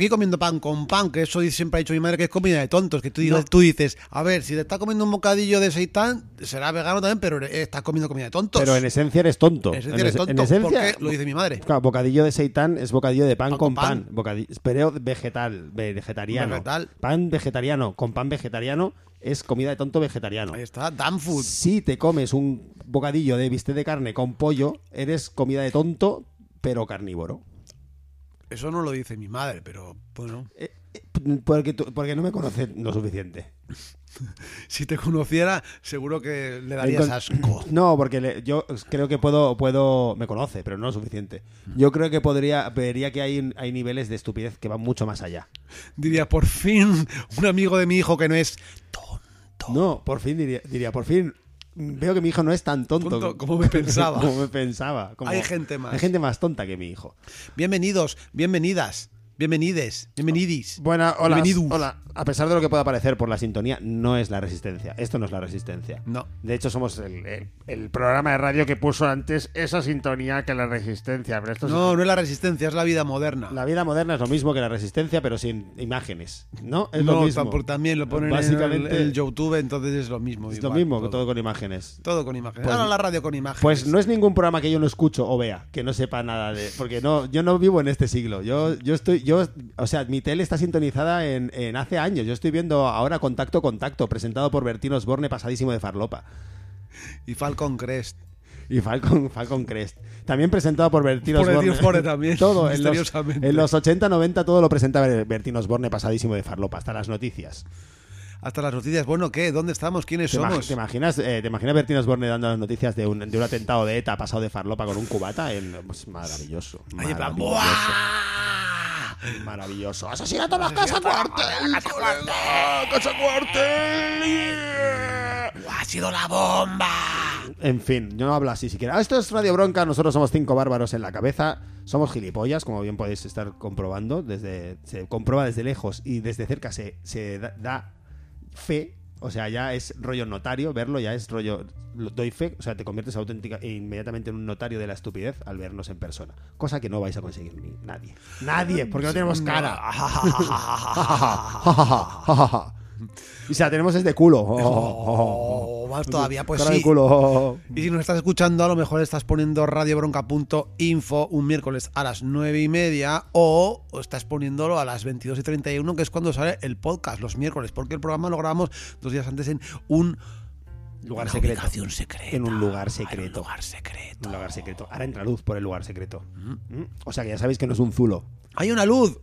aquí comiendo pan con pan, que eso siempre ha dicho mi madre que es comida de tontos, que tú, dices, a ver, si te estás comiendo un bocadillo de seitán, será vegano también, pero estás comiendo comida de tontos. Pero en esencia eres tonto. En esencia eres es- tonto, en esencia- porque lo dice mi madre. Claro, bocadillo de seitán es bocadillo de pan, Pan con con pan. pan. Bocadillo, pero vegetal, vegetariano. Vegetal. Pan vegetariano con pan vegetariano es comida de tonto vegetariano. Ahí está, damn food. Si te comes un bocadillo de bistec de carne con pollo, eres comida de tonto, pero carnívoro. Eso no lo dice mi madre, pero bueno, Eh, eh, Porque, tú- porque no me conoces lo suficiente. si te conociera, seguro que le darías asco. No, porque le- yo creo que puedo, puedo, me conoce, pero no lo suficiente. Yo creo que podría, vería que hay, hay niveles de estupidez que van mucho más allá. Diría, por fin, un amigo de mi hijo que no es tonto. No, por fin diría, diría, por fin veo que mi hijo no es tan tonto, Tonto como me pensaba. como me pensaba. Como- Hay gente más. Hay gente más tonta que mi hijo. Bienvenidos, bienvenidas, bienvenides, bienvenidis. Buena, hola, Bienvenidos. hola. A pesar de lo que pueda parecer por la sintonía, no es la resistencia. Esto no es la resistencia. No. De hecho, somos el, el- el programa de radio que puso antes esa sintonía que la resistencia. Pero esto es- No, no es la resistencia, es la vida moderna. La vida moderna es lo mismo que la resistencia, pero sin imágenes. ¿No? Es no, lo mismo. tampoco- también lo ponen Básicamente, en el, el YouTube, entonces es lo mismo. es lo mismo, todo con imágenes. Todo con imágenes. Pues- Ahora la radio con imágenes. Pues no es ningún programa que yo no escucho o vea, que no sepa nada de. Porque no, yo no vivo en este siglo. Yo, yo estoy, yo, o sea, mi tele está sintonizada en, en hace años. Yo estoy viendo ahora Contacto Contacto, presentado por Bertino Osborne, pasadísimo de farlopa. Y Falcon Crest. Y Falcon, Falcon Crest. También presentado por Bertino Por Osborne. Osborne también, Todo, en los, en los 80-90 todo lo presentaba Bertino Osborne, pasadísimo de farlopa, hasta las noticias. Hasta las noticias. Bueno, ¿qué? ¿Dónde estamos? ¿Quiénes ¿Te, imag- somos? te imaginas, eh, ¿Te imaginas Bertino Osborne dando las noticias de un, de un atentado de ETA pasado de farlopa con un cubata? En- pues, maravilloso. Maravilloso. Maravilloso. ¡Asesinato en la casa cuartel! ¡Casa cuartel! ¡Ha sido la bomba! En fin, yo no hablo así siquiera. Esto es Radio Bronca, nosotros somos cinco bárbaros en la cabeza. Somos gilipollas, como bien podéis estar comprobando. Desde, se comprueba desde lejos y desde cerca se, se da, da fe. O sea, ya es rollo notario, verlo ya es rollo. lo- Doy fe, o sea, te conviertes auténtica e inmediatamente en un notario de la estupidez al vernos en persona. Cosa que no vais a conseguir ni nadie. Nadie, porque no tenemos cara. y si la tenemos es de culo. Oh, más todavía, pues Cara de sí. culo. Y si nos estás escuchando, a lo mejor estás poniendo radiobronca.info un miércoles a las 9 y media o estás poniéndolo a las 22 y 31, que es cuando sale el podcast los miércoles, porque el programa lo grabamos dos días antes en un Lugar una secreto. secreta. En un lugar En secreto. un lugar secreto. Un lugar secreto. Ahora entra luz por el lugar secreto. ¿Mm? O sea que ya sabéis que no es un zulo. Hay una luz.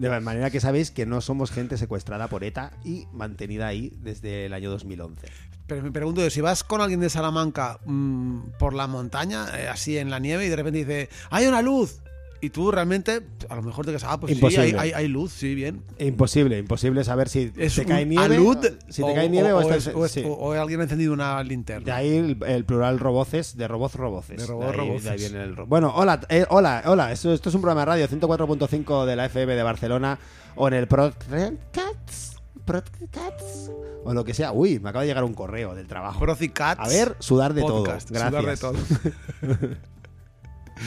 De manera que sabéis que no somos gente secuestrada por ETA y mantenida ahí desde el año 2011. Pero me pregunto yo, si vas con alguien de Salamanca mm, por la montaña, eh, así en la nieve, y de repente dice, hay una luz. Y tú realmente, a lo mejor te quedas, ah, pues sí, Imposible. hay, hay- hay luz, sí, bien. Imposible, imposible saber si ¿Es te cae nieve. alud? Si te cae nieve o, estás- es- o es- sí. o- o alguien ha encendido una linterna. De ahí el, el plural roboces, de roboz roboces. De robot ahí- roboces. de ahí viene el ro- bueno, hola, eh, hola, hola. Esto, esto es un programa de radio 104.5 de la FM de Barcelona o en el. Procats o lo que sea. Uy, me acaba de llegar un correo del trabajo. Procicats. A ver, sudar de Podcast, todo. Gracias. Sudar de todo.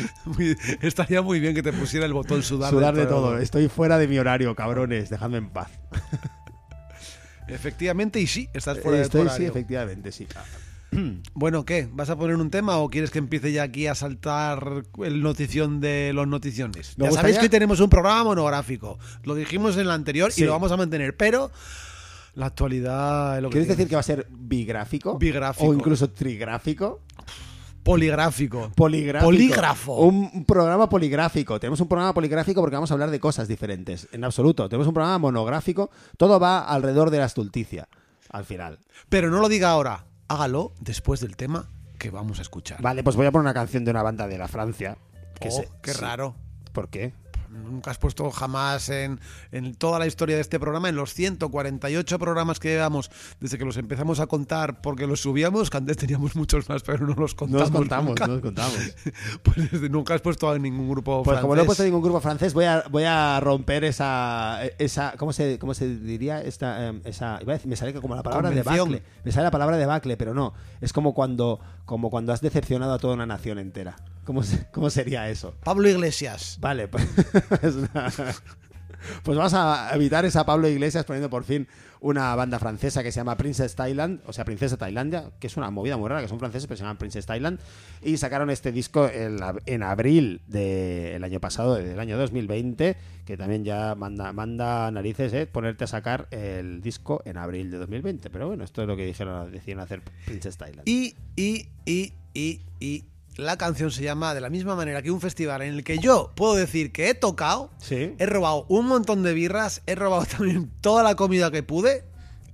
Muy- estaría muy bien que te pusiera el botón sudar, Sudar de todo. Estoy fuera de mi horario, cabrones. Dejadme en paz. Efectivamente, y sí, estás fuera de tu Estoy, sí, horario. efectivamente, sí. Bueno, ¿qué? ¿Vas a poner un tema o quieres que empiece ya aquí a saltar el notición de los noticiones? Me ya gustaría- sabéis que tenemos un programa monográfico. Lo dijimos en el anterior Sí. y lo vamos a mantener, pero la actualidad es lo ¿Quieres decir que va a ser bigráfico? Bigráfico. O incluso trigráfico. Poligráfico. Poligráfico. Polígrafo. Un programa poligráfico. Tenemos un programa poligráfico porque vamos a hablar de cosas diferentes. En absoluto. Tenemos un programa monográfico. Todo va alrededor de la estulticia. Al final. Pero no lo diga ahora, hágalo después del tema que vamos a escuchar. Vale, pues voy a poner una canción de una banda de la Francia. Que Oh, se- qué sí. raro. ¿Por qué? Nunca has puesto jamás en, en toda la historia de este programa, en los 148 programas que llevamos desde que los empezamos a contar porque los subíamos, que antes teníamos muchos más, pero no los No contamos. nos contamos, nunca. no nos contamos. Pues desde- nunca has puesto a ningún grupo Pues como no he francés. puesto ningún grupo francés, voy a, voy a romper esa, esa ¿cómo se, cómo se diría? Esta, em, esa, iba a decir- me sale como la palabra Convención. debacle. Me sale la palabra debacle, pero no. Es como cuando, como cuando has decepcionado a toda una nación entera. ¿Cómo, cómo sería eso? Pablo Iglesias. Vale, pues, pues vamos a evitar esa Pablo Iglesias poniendo por fin una banda francesa que se llama Princess Thailand, o sea, Princesa Tailandia, que es una movida muy rara, que son franceses, pero se llaman Princess Thailand, y sacaron este disco en, abril del año pasado, del año 2020, que también ya manda, manda narices, ¿eh? Ponerte a sacar el disco en abril de 2020. Pero bueno, esto es lo que dijeron, decidieron hacer Princess Thailand. Y, y, y, y, y la canción se llama de la misma manera que un festival en el que yo puedo decir que he tocado, Sí. he robado un montón de birras, he robado también toda la comida que pude.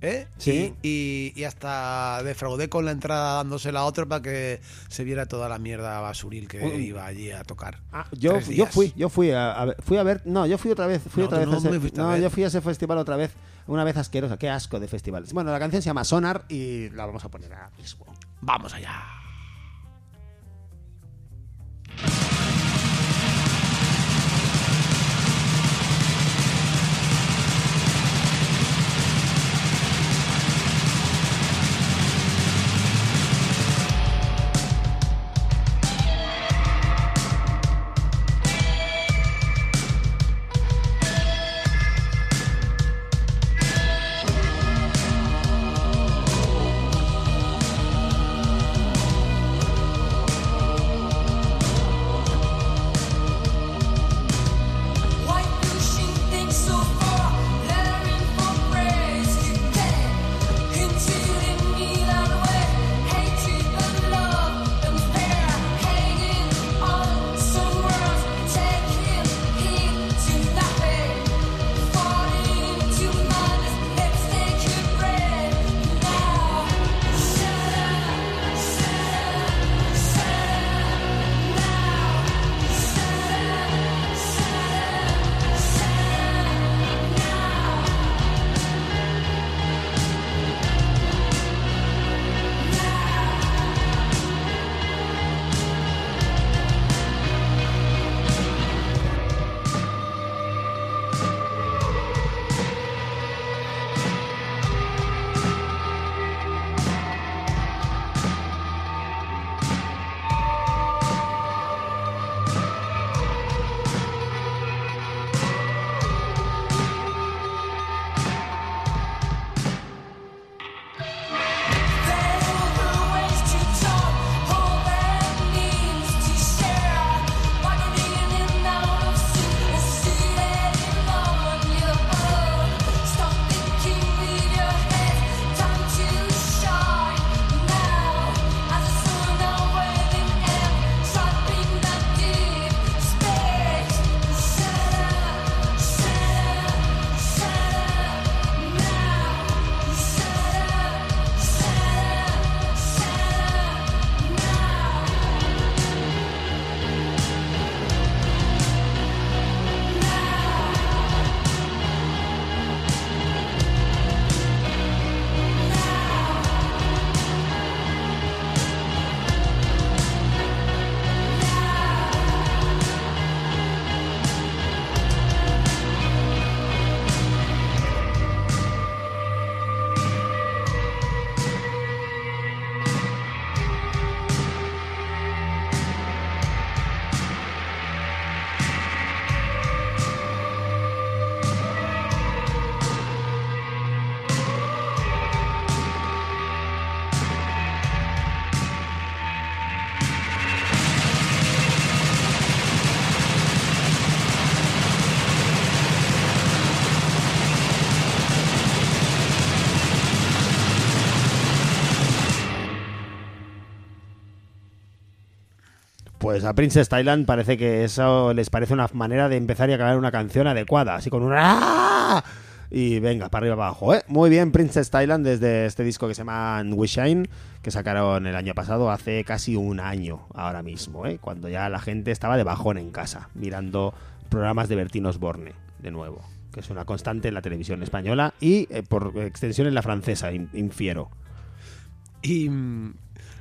¿eh? Sí. Y, y- y hasta defraudé con la entrada dándosela a otro para que se viera toda la mierda basuril que Uy. iba allí a tocar. Ah, yo, fui, yo fui a, a ver, fui a ver, no, yo fui otra vez, fui No, otra vez no a ese, no, yo fui a ese festival otra vez, una vez asquerosa, qué asco de festivales. Bueno, la canción se llama Sonar y la vamos a poner ahora mismo. Vamos allá. Sonar Pues a Princess Thailand parece que eso les parece una manera de empezar y acabar una canción adecuada, así con un ¡ah! y venga, para arriba para abajo, ¿eh? Muy bien, Princess Thailand desde este disco que se llama We Shine, que sacaron el año pasado, hace casi un año ahora mismo, ¿eh? Cuando ya la gente estaba de bajón en casa, mirando programas de Bertín Osborne, de nuevo, que es una constante en la televisión española y eh, por extensión en la francesa, in- infiero. Y mm,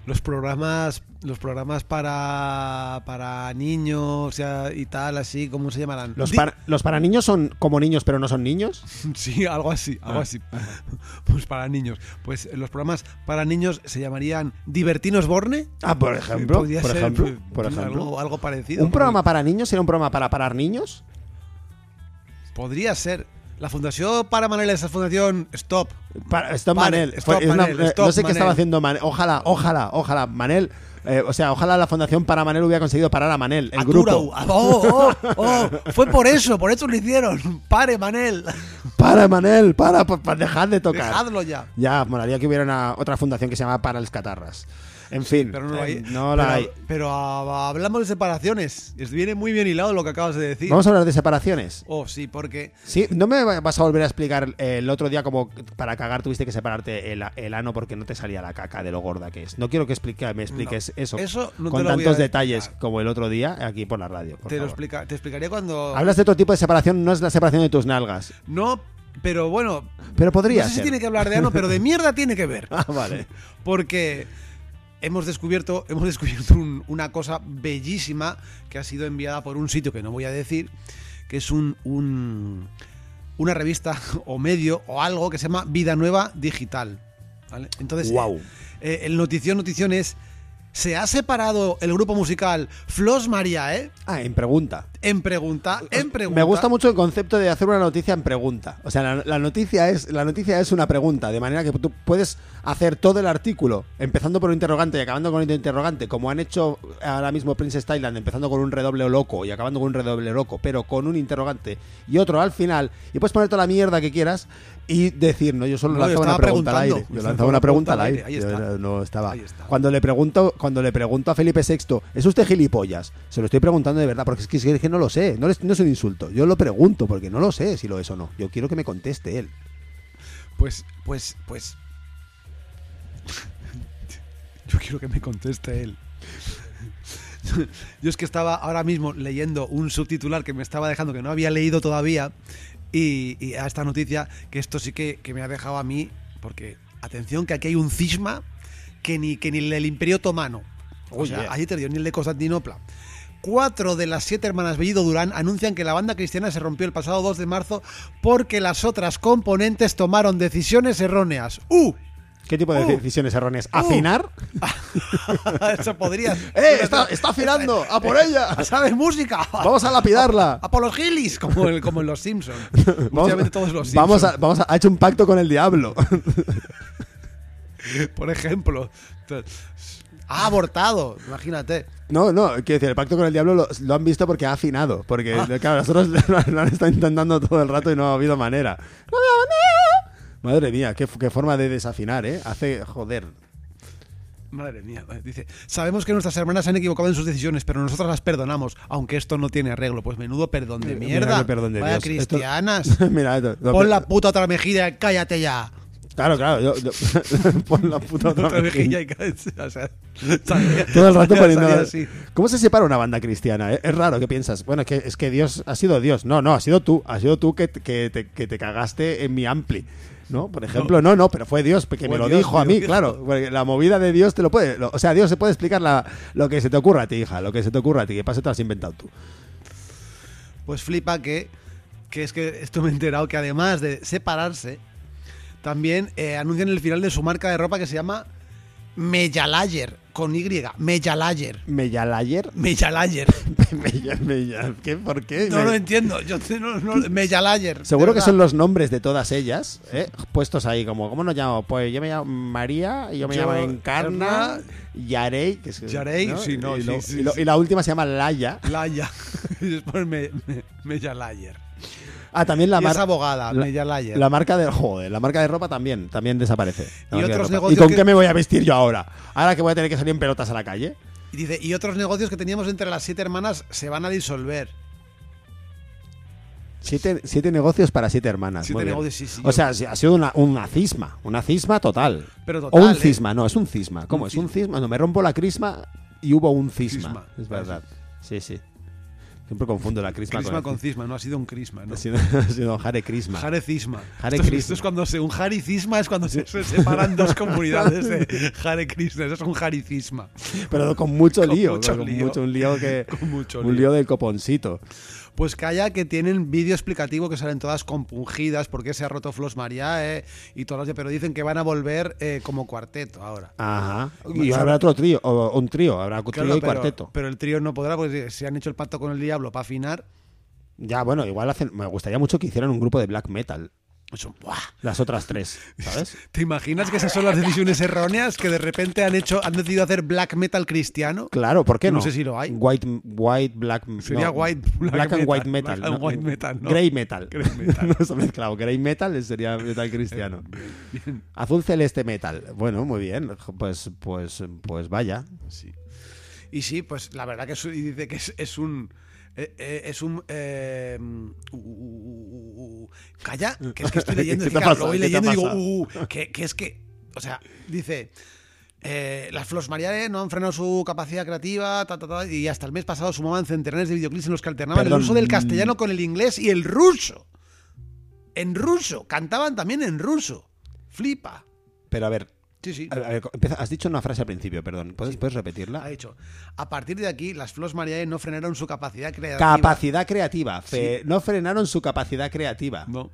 los programas los programas para para niños o sea, y tal así cómo se llamarán Los para, los para niños son como niños, pero no son niños. sí algo así algo Ah. así pues para niños pues eh, los programas para niños se llamarían divertinos borne Ah, por ejemplo. Podría Por ser, ejemplo. pues, Por ejemplo. algo, algo parecido ¿Un programa para niños sería un programa para parar niños? podría ser la fundación para Manel esa fundación stop Para, stop Manel. stop Fue- es una- Manel, eh, stop no sé qué estaba haciendo Manel. Ojalá, ojalá, ojalá. Manel. eh, o sea, ojalá la fundación para Manel hubiera conseguido parar a Manel, el grupo. Oh, oh, oh, fue por eso por eso lo hicieron pare Manel Para Manel, para, para, dejar de tocar. dejadlo ya Ya, molaría que hubiera una, otra fundación que se llama Para los Catarras. En fin, Pero no eh, la pero, hay. pero ah, hablamos de separaciones. Es- Viene muy bien hilado lo que acabas de decir. Vamos a hablar de separaciones. Oh, sí, porque. Sí, no me vas a volver a explicar eh, el otro día como para cagar tuviste que separarte el, el ano porque no te salía la caca de lo gorda que es. No quiero que explique, me expliques No, eso, eso no te con tantos detalles explicar. como el otro día aquí por la radio. por Te, lo explica, te explicaría cuando. Hablas de otro tipo de separación, no es la separación de tus nalgas. No, pero bueno. Pero podría no sé ser. si tiene que hablar de ano, pero de mierda tiene que ver. Ah, vale. Porque hemos descubierto, hemos descubierto un- una cosa bellísima que ha sido enviada por un sitio que no voy a decir, que es un, un- una revista o medio o algo que se llama Vida Nueva Digital. ¿vale? Entonces, Guau. eh, el notición, notición es, se ha separado el grupo musical Flos María, ¿eh? Ah, en pregunta. En pregunta, en pregunta. Me gusta mucho el concepto de hacer una noticia en pregunta. O sea, la, la noticia es la noticia es una pregunta, de manera que tú puedes hacer todo el artículo empezando por un interrogante y acabando con un interrogante, como han hecho ahora mismo Princess Thailand, empezando con un redoble loco y acabando con un redoble loco, pero con un interrogante y otro al final, y puedes poner toda la mierda que quieras y decir, no, yo solo No, lanzaba una pregunta al aire. Yo lanzaba una pregunta al aire. Ahí está. no- no estaba. Ahí está. Cuando le pregunto, cuando le pregunto a Felipe VI, ¿es usted gilipollas? Se lo estoy preguntando de verdad, porque es que, que no lo sé, no, es- no es un insulto. Yo lo pregunto porque no lo sé si lo es o no. Yo quiero que me conteste él. Pues, pues, pues. Yo quiero que me conteste él. Yo es que estaba ahora mismo leyendo un subtitular que me estaba dejando que no había leído todavía y, y a esta noticia que esto sí que, que me ha dejado a mí porque atención que aquí hay un cisma que ni que ni el Imperio Otomano. O Oh, sea, yeah. ahí te dio ni el de Constantinopla. Cuatro de las siete hermanas Bellido Durán anuncian que la banda cristiana se rompió el pasado 2 de marzo porque las otras componentes tomaron decisiones erróneas. ¡Uh! ¿Qué tipo de Uh. decisiones erróneas? ¿Afinar? Eso podría. ¡Eh! Está, está afinando! ¡A por ella! ¿Sabes música? ¡Vamos a lapidarla! A por los gilis, como, el- como en los Simpsons. Últimamente todos los vamos, a, Simpson, vamos a, ha hecho un pacto con el diablo. por ejemplo. Ha abortado, imagínate. No, no, quiero decir, el pacto con el diablo lo, lo han visto porque ha afinado. Porque, Ah. claro, nosotros lo, lo han estado intentando todo el rato y no ha habido manera. Madre mía, qué, qué forma de desafinar, ¿eh? Hace, joder. Madre mía, dice, sabemos que nuestras hermanas se han equivocado en sus decisiones, pero nosotros las perdonamos, aunque esto no tiene arreglo. Pues menudo perdón de Mira mierda. perdón de Vaya Dios. Esto- cristianas. Mira, esto- Pon la puta otra mejilla cállate ya. Claro, claro. yo- yo- pon la puta otra Otra mejilla. mejilla y cállate. O sea, salía- Todo el rato salía- poniendo. salía así. ¿Cómo se separa una banda cristiana? Es raro, ¿qué piensas? Bueno, es que, es que Dios ha sido Dios. No, no, ha sido tú. Ha sido tú que, que, te, que te cagaste en mi ampli. ¿No? Por ejemplo, no, no, pero fue Dios que me lo Dios, dijo a mí, Dios. claro. Porque la movida de Dios te lo puede. lo- o sea, Dios se puede explicar la- lo que se te ocurra a ti, hija. Lo que se te ocurra a ti. Que pase te lo has inventado tú. Pues flipa que, que es que esto me he enterado que además de separarse, también eh, anuncian el final de su marca de ropa que se llama Meyalayer, con Y, Meyalayer. Meyalayer. Mella- ¿Qué? ¿Por qué? No Me- lo entiendo, yo te- no, no, Meyalayer. Seguro que son los nombres de todas ellas, ¿eh? puestos ahí como, ¿cómo nos llamo? Pues yo me llamo María, yo me Yo, llamo Encarna, Yarey, que es, Yarey, sí, no, y, sí, lo- sí, y lo- sí. y la última se llama Laya. Laya. Y después me, me- Meyalayer. Ah, también la marca. abogada, la- Meyalayer. La marca de joder, la marca de ropa también, también desaparece. Y marca de otros ropa. negocios ¿Y con que- qué me voy a vestir yo ahora? Ahora que voy a tener que salir en pelotas a la calle. Y dice, y otros negocios que teníamos entre las siete hermanas se van a disolver. Siete, siete negocios para siete hermanas. Siete negocios, sí, sí, o sea, ha sido una, una cisma. Una cisma total. Pero o total, un ¿eh? cisma, no, es un cisma. ¿Cómo? Un es un cisma. No, me rompo la crisma y hubo un cisma. Cisma. Es verdad. Sí, sí. Siempre confundo la crisma, Crisma con, con cisma, no ha sido un crisma, ¿no? Ha sido, ha sido Jare Crisma. Jare cisma. Jare esto, esto es cuando se, un jari cisma es cuando se, se separan dos comunidades de jare crisma. Eso es un jari cisma. Pero con mucho Con lío. mucho con lío. mucho un lío que. Con mucho un lío. lío del coponcito. Pues calla que tienen vídeo explicativo que salen todas compungidas porque se ha roto Flos Mariae y todas las de- pero dicen que van a volver eh, como cuarteto ahora. Ajá. Y habrá otro trío, o un trío, habrá trío Claro, y pero, cuarteto. pero el trío no podrá porque se han hecho el pacto con el diablo para afinar. Ya, bueno, igual hacen. Me gustaría mucho que hicieran un grupo de black metal. Eso, ¡buah! Las otras tres, ¿sabes? ¿Te imaginas que esas son las decisiones erróneas que de repente han hecho, han decidido hacer black metal cristiano? Claro, ¿por qué No no? sé si lo hay. White, white, black. Sería no, white, black black, and metal, white metal. black and ¿no? white metal, ¿no? Grey metal. Grey metal. no se ha mezclado. Grey metal sería metal cristiano. Bien. Azul celeste metal. Bueno, muy bien. Pues, pues, pues vaya. Sí. Y sí, pues la verdad que es, dice que es, es un. eh, eh, es un. eh, uh, uh, uh, calla, que es que estoy leyendo. ¿Qué te lo voy ¿Qué te ha leyendo y digo, uh, que, que es que. O sea, dice. eh, las Flos Mariae no han frenado su capacidad creativa ta, ta, ta, y hasta el mes pasado sumaban centenares de videoclips en los que alternaban Perdón. el uso del castellano con el inglés y el ruso. En ruso. Cantaban también en ruso. Flipa. Pero a ver, Sí, sí. a ver, empieza- has dicho una frase al principio, perdón. ¿Puedes, ¿puedes Ha repetirla? dicho, a partir de aquí, las Flos Mariae no frenaron su capacidad creativa. Capacidad creativa. Fe- No frenaron su capacidad creativa. No.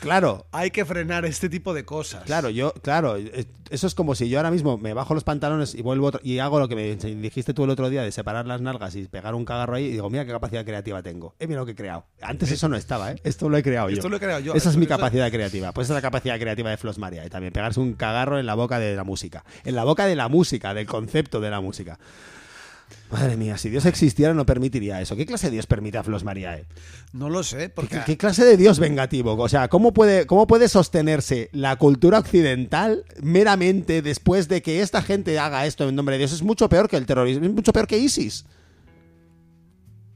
Claro, Hay que frenar este tipo de cosas. Claro, yo, claro, eh, eso es como si yo ahora mismo me bajo los pantalones y vuelvo otro- y hago lo que me dijiste tú el otro día de separar las nalgas y pegar un cagarro ahí y digo, mira qué capacidad creativa tengo. Eh, mira lo que he creado. Antes eso no estaba, ¿eh? Esto lo he creado yo. Esto lo he creado yo. Esa es mi capacidad creativa. Pues esa es la capacidad creativa de Flos Maria y también pegarse un cagarro en la boca de la música. En la boca de la música, del concepto de la música. Madre mía, si Dios existiera no permitiría eso. ¿Qué clase de Dios permite a Flos Mariae? No lo sé, porque ¿Qué, qué clase de Dios vengativo? O sea, ¿cómo puede, ¿cómo puede sostenerse la cultura occidental meramente después de que esta gente haga esto en nombre de Dios? Es mucho peor que el terrorismo, es mucho peor que ISIS.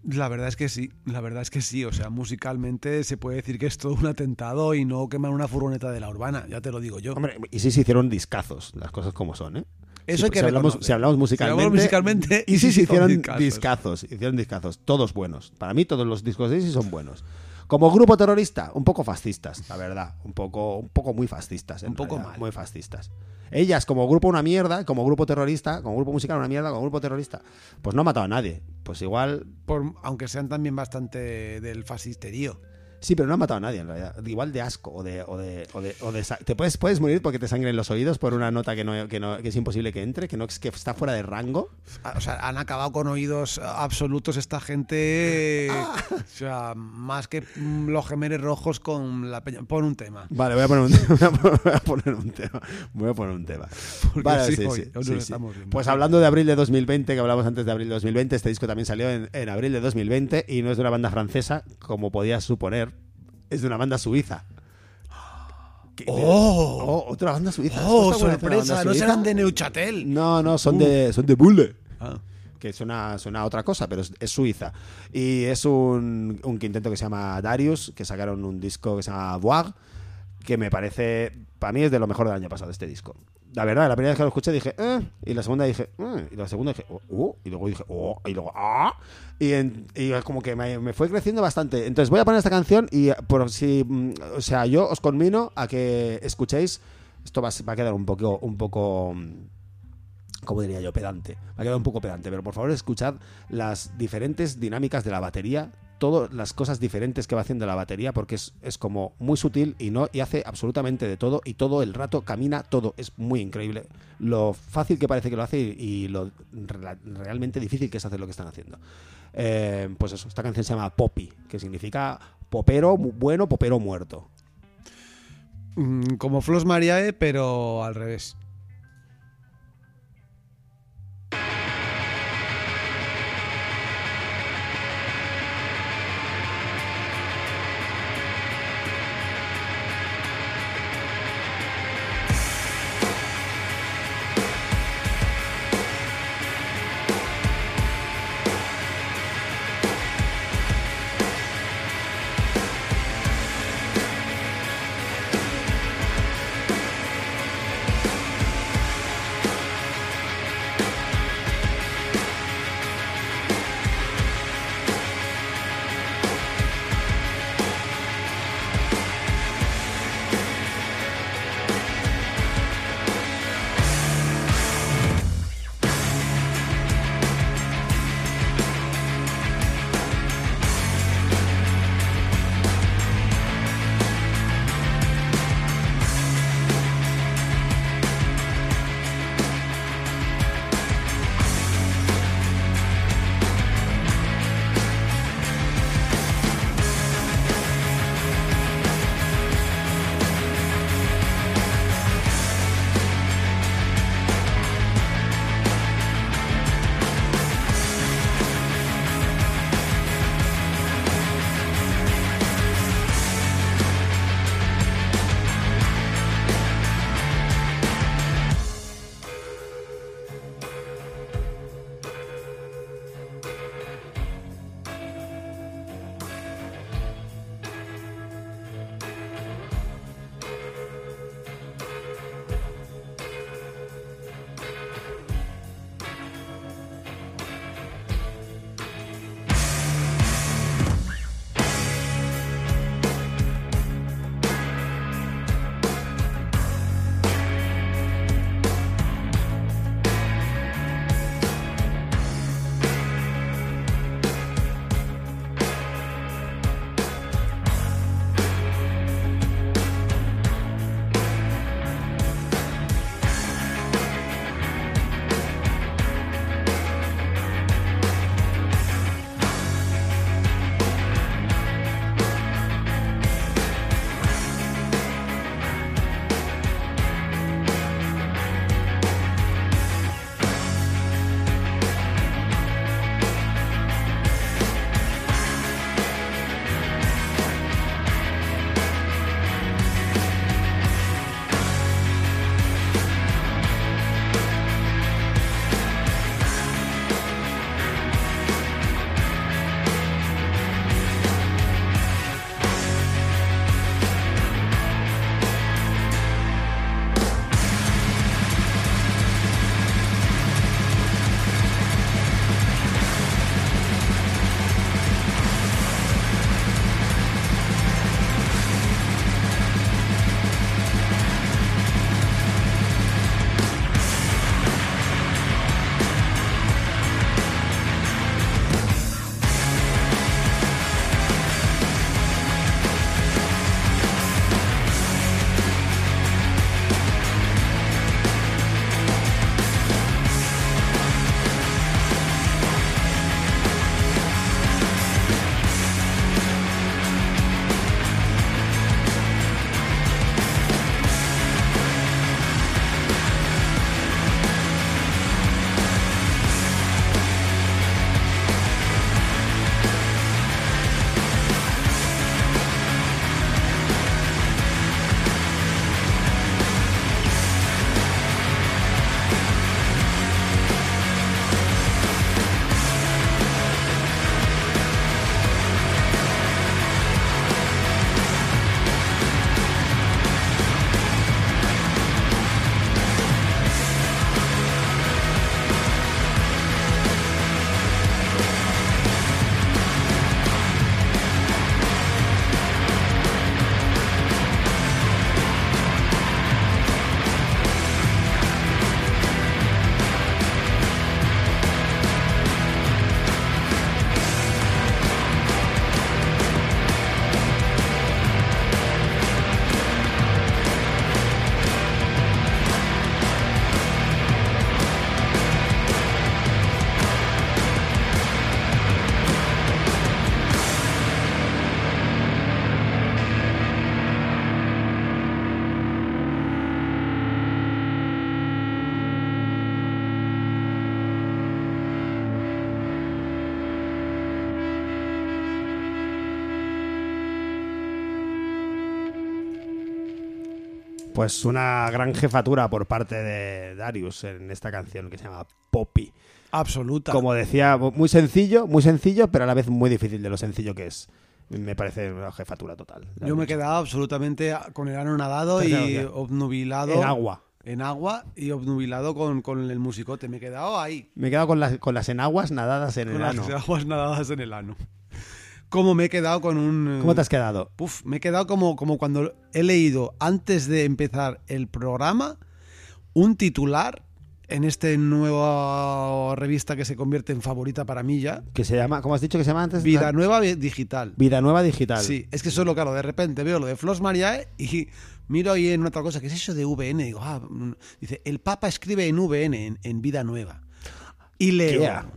la verdad es que sí, la verdad es que sí. O sea, musicalmente se puede decir que es todo un atentado y no quemar una furgoneta de la urbana, ya te lo digo yo. Hombre, ISIS hicieron discazos, las cosas como son, ¿eh? Eso Si- hay que si hablamos, reconocer. si hablamos Si musicalmente, hablamos musicalmente, ISIS ISIS hicieron hicieron discazos. discazos, hicieron discazos, todos buenos. Para mí todos los discos de ISIS son buenos. Como grupo terrorista, un poco fascistas, la verdad, un poco, un poco muy fascistas, Un poco realidad, mal. muy fascistas. Ellas como grupo una mierda, como grupo terrorista, como grupo musical una mierda, como grupo terrorista, pues no ha matado a nadie. Pues igual, Por- aunque sean también bastante del fascisterío. Sí, pero no ha matado a nadie en realidad. Igual de asco o de, o de, o de, o de te puedes, puedes morir porque te sangren los oídos por una nota que no, que no, que es imposible que entre, que no que está fuera de rango. O sea, han acabado con oídos absolutos esta gente. Ah. O sea, más que los gemeres rojos con la peña. Pon un tema. Vale, voy a poner un tema. Voy a poner un tema. Voy a poner un tema. Vale, sí, sí, hoy- sí, hoy sí. Pues hablando de abril de 2020, que hablamos antes de abril de 2020, este disco también salió en, en abril de 2020 y no es de una banda francesa, como podías suponer, es de una banda suiza. ¿Qué- ¡Oh! Oh, otra banda suiza. ¡Oh, ¿Esto está bueno, una sorpresa! banda No suiza? serán de Neuchatel. No, no, son de, son de Bulle Ah. que suena, suena a otra cosa, pero es, es suiza. Y es un, un quinteto que se llama Darius, que sacaron un disco que se llama Voig, que me parece, para mí es de lo mejor del año pasado este disco. La verdad, la primera vez que lo escuché dije, eh, y la segunda dije, eh, y la segunda dije, oh, oh, y luego dije, oh, y luego, ah, y, en- como que me, fue creciendo bastante. Entonces voy a poner esta canción y eh, por si, mm, o sea, yo os conmino a que escuchéis, esto va, a- va a quedar un poco, un poco, mm, como diría yo, pedante. Me ha quedado un poco pedante, pero por favor escuchad las diferentes dinámicas de la batería, todas las cosas diferentes que va haciendo la batería, porque es, es como muy sutil y no y hace absolutamente de todo y todo el rato camina todo. Es muy increíble lo fácil que parece que lo hace y, lo realmente difícil que es hacer lo que están haciendo. Eh, pues eso, esta canción se llama Poppy, que significa popero bueno, popero muerto. Mm, Como Flos Mariae, pero al revés. Pues una gran jefatura por parte de Darius en esta canción que se llama Poppy. Absoluta. Como decía, muy sencillo, muy sencillo, pero a la vez muy difícil de lo sencillo que es. Me parece una jefatura total. Yo me he quedado absolutamente con el ano nadado y obnubilado. En agua. En agua y obnubilado con, con el musicote. Me he quedado ahí. Me he quedado con las, con las enaguas nadadas en Con el las ano. aguas nadadas en el ano. Como me he quedado con un. ¿Cómo te has quedado? Puf, me he quedado como, como cuando he leído antes de empezar el programa un titular en este nueva revista que se convierte en favorita para mí ya. Que se llama, ¿cómo has dicho que se llama antes? Vida Nueva Digital. Vida Nueva Digital. Sí, es que solo, claro, de repente veo lo de Flos Mariae y miro ahí en otra cosa, que es eso de VN? Digo, ah, mm, dice, el Papa escribe en VN, en, en Vida Nueva. Y leo. Yeah.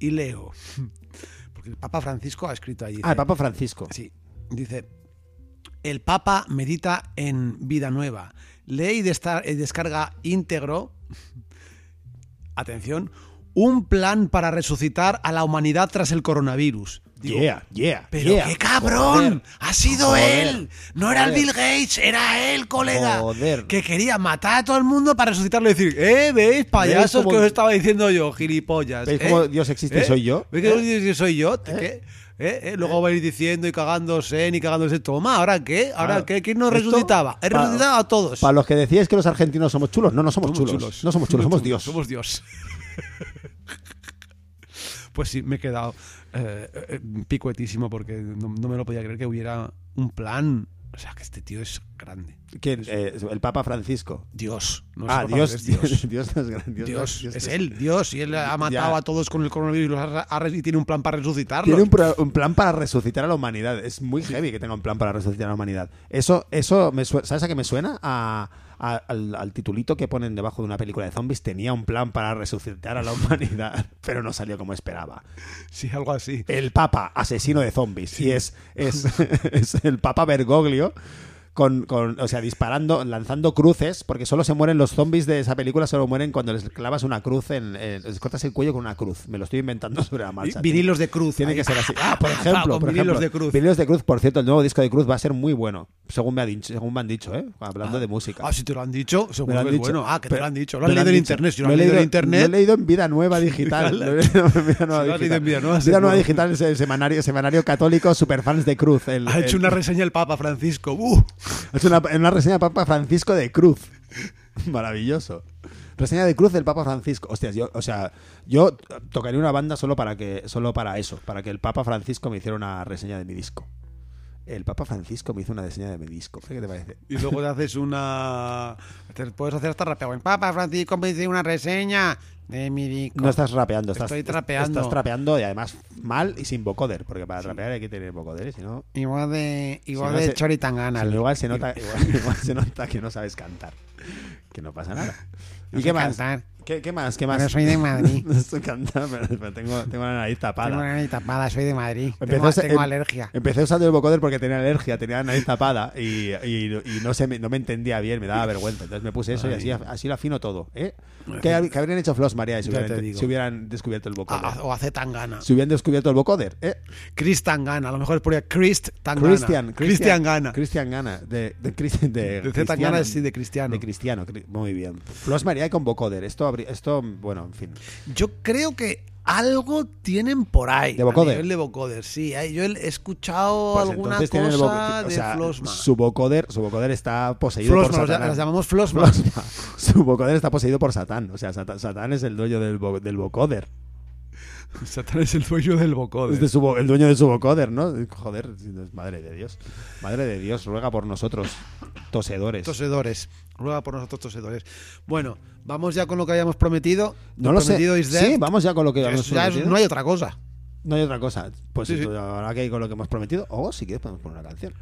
Y leo. El Papa Francisco ha escrito allí. Ah, el Papa Francisco. Sí, dice, el Papa medita en Vida Nueva. Lee y y descarga íntegro, atención, un plan para resucitar a la humanidad tras el coronavirus. Digo, yeah, yeah. pero yeah. qué cabrón, Joder. ha sido Joder. él, no era el. Bill Gates, era él, colega, Joder. que quería matar a todo el mundo para resucitarlo y decir, eh, veis, payasos que os estaba diciendo yo, gilipollas. ¿Veis eh? cómo Dios existe y soy yo? ¿Veis que Dios existe y soy yo? ¿Qué? ¿Eh? ¿Eh? Luego va a ir diciendo y cagándose ni cagándose. Toma, ¿ahora qué? ¿Ahora Claro. qué? ¿Quién nos resucitaba? He resucitado a todos. Para los que decíais que los argentinos somos chulos, no, no somos, Somos chulos. No somos chulos, somos Dios. Somos Dios. pues sí, me he quedado eh, eh, picuetísimo porque no, no me lo podía creer que hubiera un plan. O sea, que este tío es grande. ¿Quién? Eh, el Papa Francisco. Dios. No es ah, Dios, es Dios, Dios. No es grande. Dios, Dios, Dios es él, Dios, y él ha matado Ya. a todos con el coronavirus y, y tiene un plan para resucitarlos. Tiene un, pro- un plan para resucitar a la humanidad. Es muy heavy que tenga un plan para resucitar a la humanidad. Eso, eso me ¿sabes a qué me suena? A, a- al, al titulito que ponen debajo de una película de zombies. Tenía un plan para resucitar a la humanidad, pero no salió como esperaba. Sí, algo así. El Papa, asesino de zombies. Y es, es, es el Papa Bergoglio. Con, con- o sea, disparando, lanzando cruces, porque solo se mueren los zombies de esa película, solo mueren cuando les clavas una cruz en, en- les cortas el cuello con una cruz. Me lo estoy inventando sobre la marcha. Vinilos de cruz. Tiene ahí. que ser así. Ah, por Claro, ejemplo, por vinilos ejemplo. de cruz. Vinilos de cruz, por cierto, el nuevo disco de Cruz va a ser muy bueno, según me, ha dicho, según me han dicho, ¿eh? Hablando de música. Ah, si te lo han dicho, Me seguro lo han que dicho. bueno. Ah, que te lo han dicho. Lo me has leído en internet. Si lo Lo leído en Lo he internet. leído en Vida Nueva Digital. Lo he leído en Vida Nueva en Vida Nueva, Digital es el semanario, semanario católico superfans de Cruz. El, Ha hecho una reseña el Papa Francisco. Hecho una, una reseña de Papa Francisco de Cruz. Maravilloso. Reseña de Cruz del Papa Francisco. Hostias, yo, o sea, yo tocaría una banda solo para que, solo para eso, para que el Papa Francisco me hiciera una reseña de mi disco. El Papa Francisco me hizo una reseña de mi disco. ¿Qué te parece? Y luego te haces una. Te puedes hacer hasta rapeado. En Papa Francisco me hice una reseña de mi disco. No estás rapeando, estás, Estoy trapeando. Estás trapeando y además mal y sin vocoder, porque para trapear hay que tener vocoder, si no, Igual de, igual Si no de se- Choritangana. si igual se nota, igual, igual se nota que no sabes cantar. Que no pasa nada. No ¿Y qué más? cantar. ¿Qué, qué más? ¿Qué más? Pero soy de Madrid. no sé cantar, pero, pero tengo, tengo la nariz tapada. Tengo la nariz tapada, soy de Madrid. Tengo, tengo em- alergia. Empecé usando el vocoder porque tenía alergia, tenía la nariz tapada y, y- y no, se me, no me entendía bien, me daba vergüenza. Entonces me puse eso y así, así lo afino todo. ¿eh? ¿Qué, hab- qué habrían hecho Flos María si hubieran, si hubieran descubierto el vocoder? Ah, o hace Tangana. Si hubieran descubierto el vocoder, ¿eh? Chris Tangana. A lo mejor es por Christ Tangana. Christian, Christian Gana. Cristian Gana. De, de, Chris- de, Cristiano. Sí, de Cristiano. De Cristiano, cri- muy bien. Flos María con vocoder. Esto, esto, bueno, en fin. Yo creo que algo tienen por ahí. ¿De vocoder? A nivel de vocoder, sí. Hay- Yo he escuchado Pues alguna el cosa voc- o de sea, Flosma. Su vocoder, su vocoder está poseído Flosma, por Satanás. las llamamos Flosma. Flosma. Su vocoder está poseído por Satán. O sea, Satán, Satán es el dueño del, del vocoder. Satán es el dueño del Es vocoder. de su vo- el dueño de su vocoder, ¿no? Joder, madre de Dios. Madre de Dios, ruega por nosotros, tosedores. Tosedores. Ruega por nosotros tosedores. Bueno, vamos ya con lo que habíamos prometido. no lo sé. Prometido dead. Sí, vamos ya con lo que habíamos es- es- prometido. no hay otra cosa. No hay otra cosa. Pues Sí, sí. entonces, ahora que hay con lo que hemos prometido, o si quieres podemos poner una canción.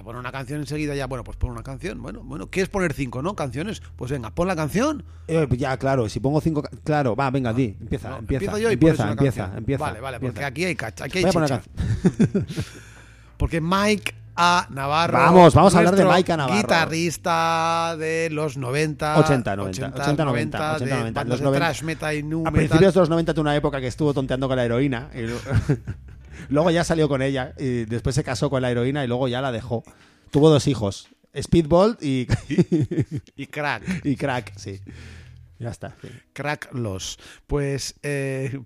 A poner una canción enseguida ya. Bueno, pues pon una canción. Bueno, bueno, ¿quieres poner cinco, no? Canciones. Pues venga, pon la canción. Eh, ya, claro, si pongo cinco... Claro, va, venga, di, empieza, No, empieza, empiezo yo y pones empieza, una empieza, canción. empieza. Vale, vale, porque empieza. aquí hay cacha, aquí hay Voy a poner. Porque Mike A. Navarro. Vamos, vamos a hablar de Mike A. Navarro. Guitarrista de los 90. 80, 90, 80, 90, 80, de 90, bandas los de 90. thrash metal y nu A metal. principios de los 90 tuvo una época que estuvo tonteando con la heroína. Y luego, ya salió con ella y después se casó con la heroína y luego ya la dejó. Tuvo dos hijos. Speedball y, Y crack. y Crack, sí. Ya está. sí. Crack los. Pues. Eh,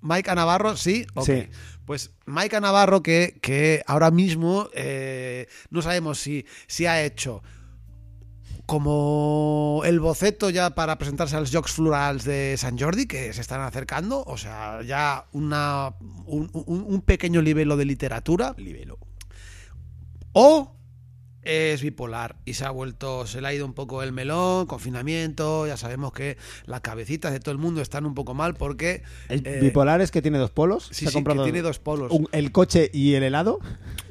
Mike. Navarro, sí. Ok. Sí. Pues Mike. Navarro, que, que ahora mismo eh, no sabemos si, si ha hecho como el boceto ya para presentarse a los Jocs Florals de San Jordi, que se están acercando, o sea, ya una, un, un- un pequeño libelo de literatura. O es bipolar y se ha vuelto, se le ha ido un poco el melón, confinamiento, ya sabemos que las cabecitas de todo el mundo están un poco mal porque... El eh, bipolar es que tiene dos polos. Sí, Se ha sí, comprado que tiene dos polos. un- el coche y el helado.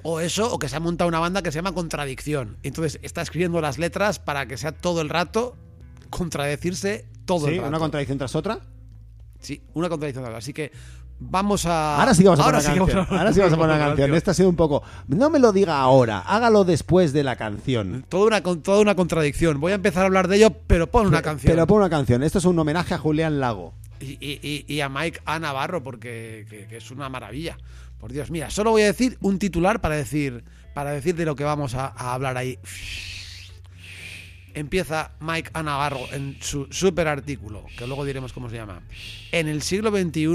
O eso, o que se ha montado una banda que se llama Contradicción. Entonces está escribiendo las letras para que sea todo el rato contradecirse todo Sí, el rato. una contradicción tras otra. Sí, una contradicción. Así que vamos a... Ahora sí vamos a Ahora poner sí una canción. Ahora sí vamos a poner una canción. Esta ha sido un poco. No me lo diga ahora, hágalo después de la canción. Toda una, toda una contradicción. Voy a empezar a hablar de ello, pero pon una canción. Pero pon una canción. Esto es un homenaje a Julián Lago. y, y- y- y a Mike A. Navarro, porque que- que es una maravilla. Por Dios, mira, solo voy a decir un titular para decir, para decir de lo que vamos a, a hablar ahí. Empieza Mike A. Navarro en su super artículo, que luego diremos cómo se llama. En el siglo XXI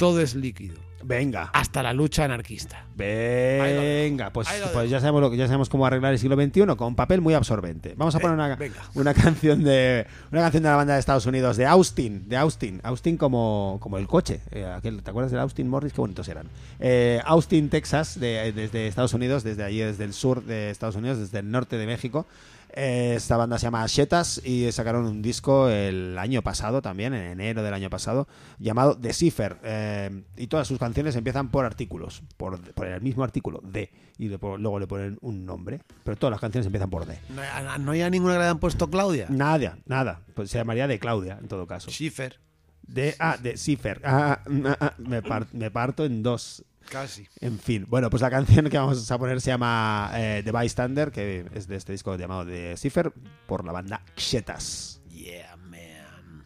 todo es líquido, Venga. hasta la lucha anarquista. Venga, pues, pues ya sabemos lo ya sabemos cómo arreglar el siglo XXI con papel muy absorbente. Vamos a poner una, canción de una canción de la banda de Estados Unidos de Austin, de Austin, Austin como, como el coche. eh, aquel, ¿Te acuerdas del Austin Morris? Qué bonitos eran. Eh, Austin, Texas, de- desde Estados Unidos, desde allí, desde el sur de Estados Unidos, desde el norte de México. Eh, esta banda se llama Shetas y sacaron un disco el año pasado también, en enero del año pasado, llamado The Cipher. Eh, y todas sus canciones empiezan por artículos, por, por el mismo artículo, D, y le luego le ponen un nombre. Pero todas las canciones empiezan por D. No, hay- no hay ninguna que le hayan puesto Claudia. Nada, nada. Pues se llamaría de Claudia, en todo caso. Schiffer, De, ah, de Cipher. Ah, ah, ah, me, par- me parto en dos. Casi. En fin, bueno, pues la canción que vamos a poner se llama eh, The Bystander, que es de este disco llamado The Cipher, por la banda Xetas. Yeah, man.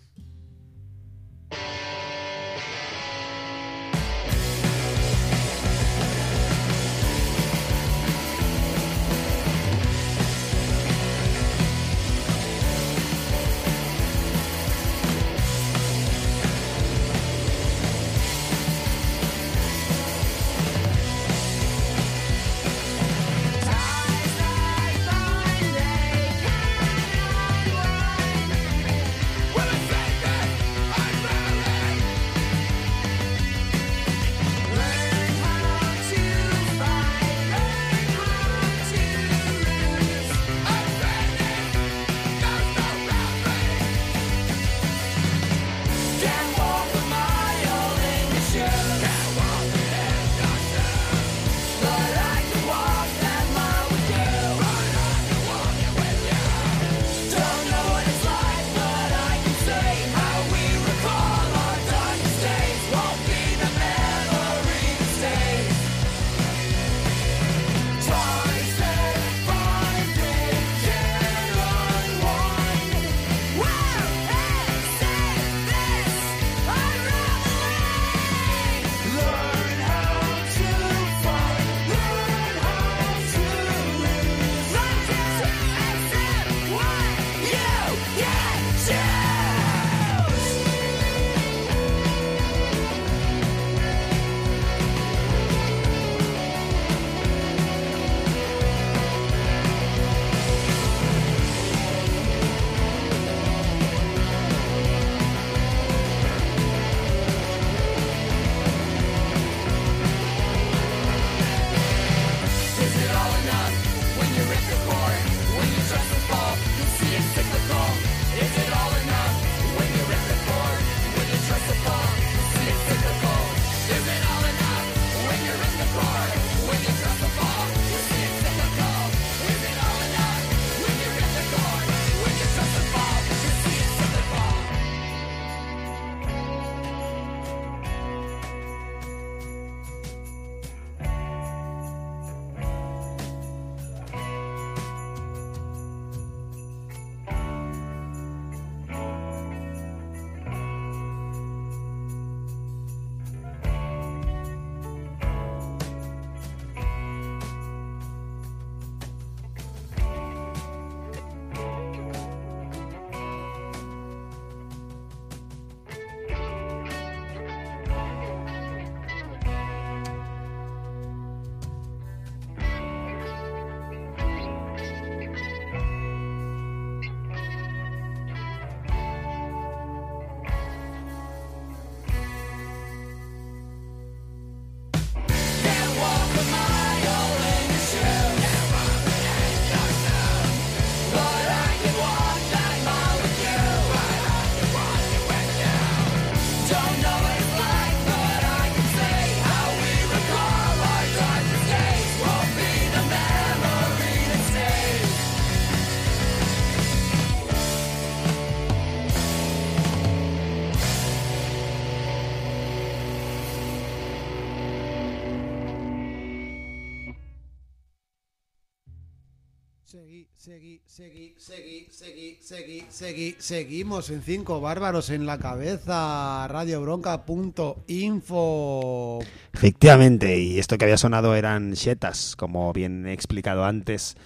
Segui, segui, segui, segui, segui, segui, segui, seguimos en Cinco Bárbaros en la Cabeza, radiobronca.info. Efectivamente, y esto que había sonado eran shetas, como bien he explicado antes,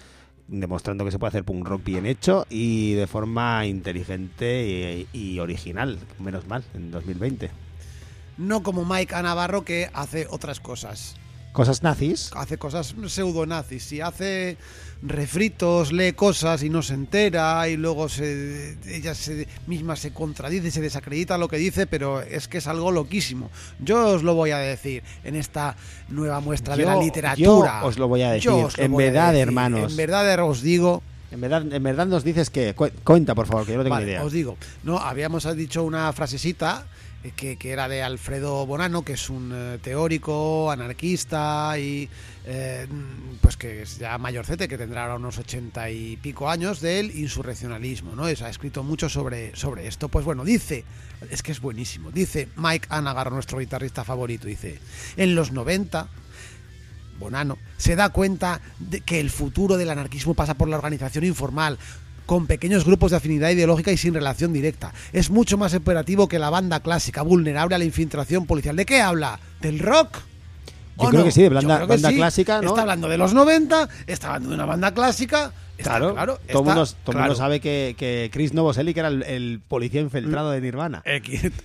demostrando que se puede hacer punk rock bien hecho y de forma inteligente y, y original, menos mal, en 2020. No como Mike A. Navarro que hace otras cosas. Cosas nazis. Hace cosas pseudo-nazis. Si hace refritos, lee cosas y no se entera y luego se, ella se, misma se contradice, se desacredita lo que dice, pero es que es algo loquísimo. Yo os lo voy a decir en esta nueva muestra de la literatura. yo os lo voy a decir. Yo os lo En voy a verdad, decir. hermanos. En verdad os digo En verdad, en verdad nos dices que... cu- Cuenta, por favor, que yo no tengo Vale, ni idea. Os digo, no, habíamos dicho una frasecita que, que era de Alfredo Bonano, que es un eh, teórico, anarquista y eh, pues que es ya mayorcete, que tendrá ahora unos ochenta y pico años del insurreccionalismo, ¿no? Es- ha escrito mucho sobre, sobre esto. Pues bueno, dice, es que es buenísimo, dice Mike Anagar, nuestro guitarrista favorito, dice, en los 90 Bonano, se da cuenta de que el futuro del anarquismo pasa por la organización informal, con pequeños grupos de afinidad ideológica y sin relación directa. Es mucho más operativo que la banda clásica, vulnerable a la infiltración policial. ¿De qué habla? ¿Del rock? Yo ¿O creo no? que sí, de banda- sí. clásica, ¿no? Está hablando de los 90, está hablando de una banda clásica. Está Claro, claro, todo mundo, todo mundo sabe que, que Chris Novoselic era el, el policía infiltrado de Nirvana.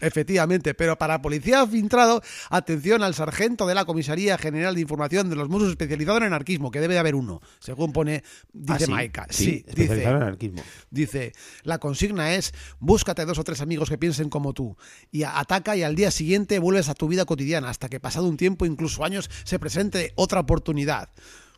Efectivamente, pero para policía filtrado, atención al sargento de la Comisaría General de Información de los Musos especializado en anarquismo, que debe de haber uno, según pone, dice Ah, sí, Maika. sí, Sí, especializado dice, en anarquismo. dice, la consigna es, búscate dos o tres amigos que piensen como tú, y ataca y al día siguiente vuelves a tu vida cotidiana, hasta que pasado un tiempo, incluso años, se presente otra oportunidad.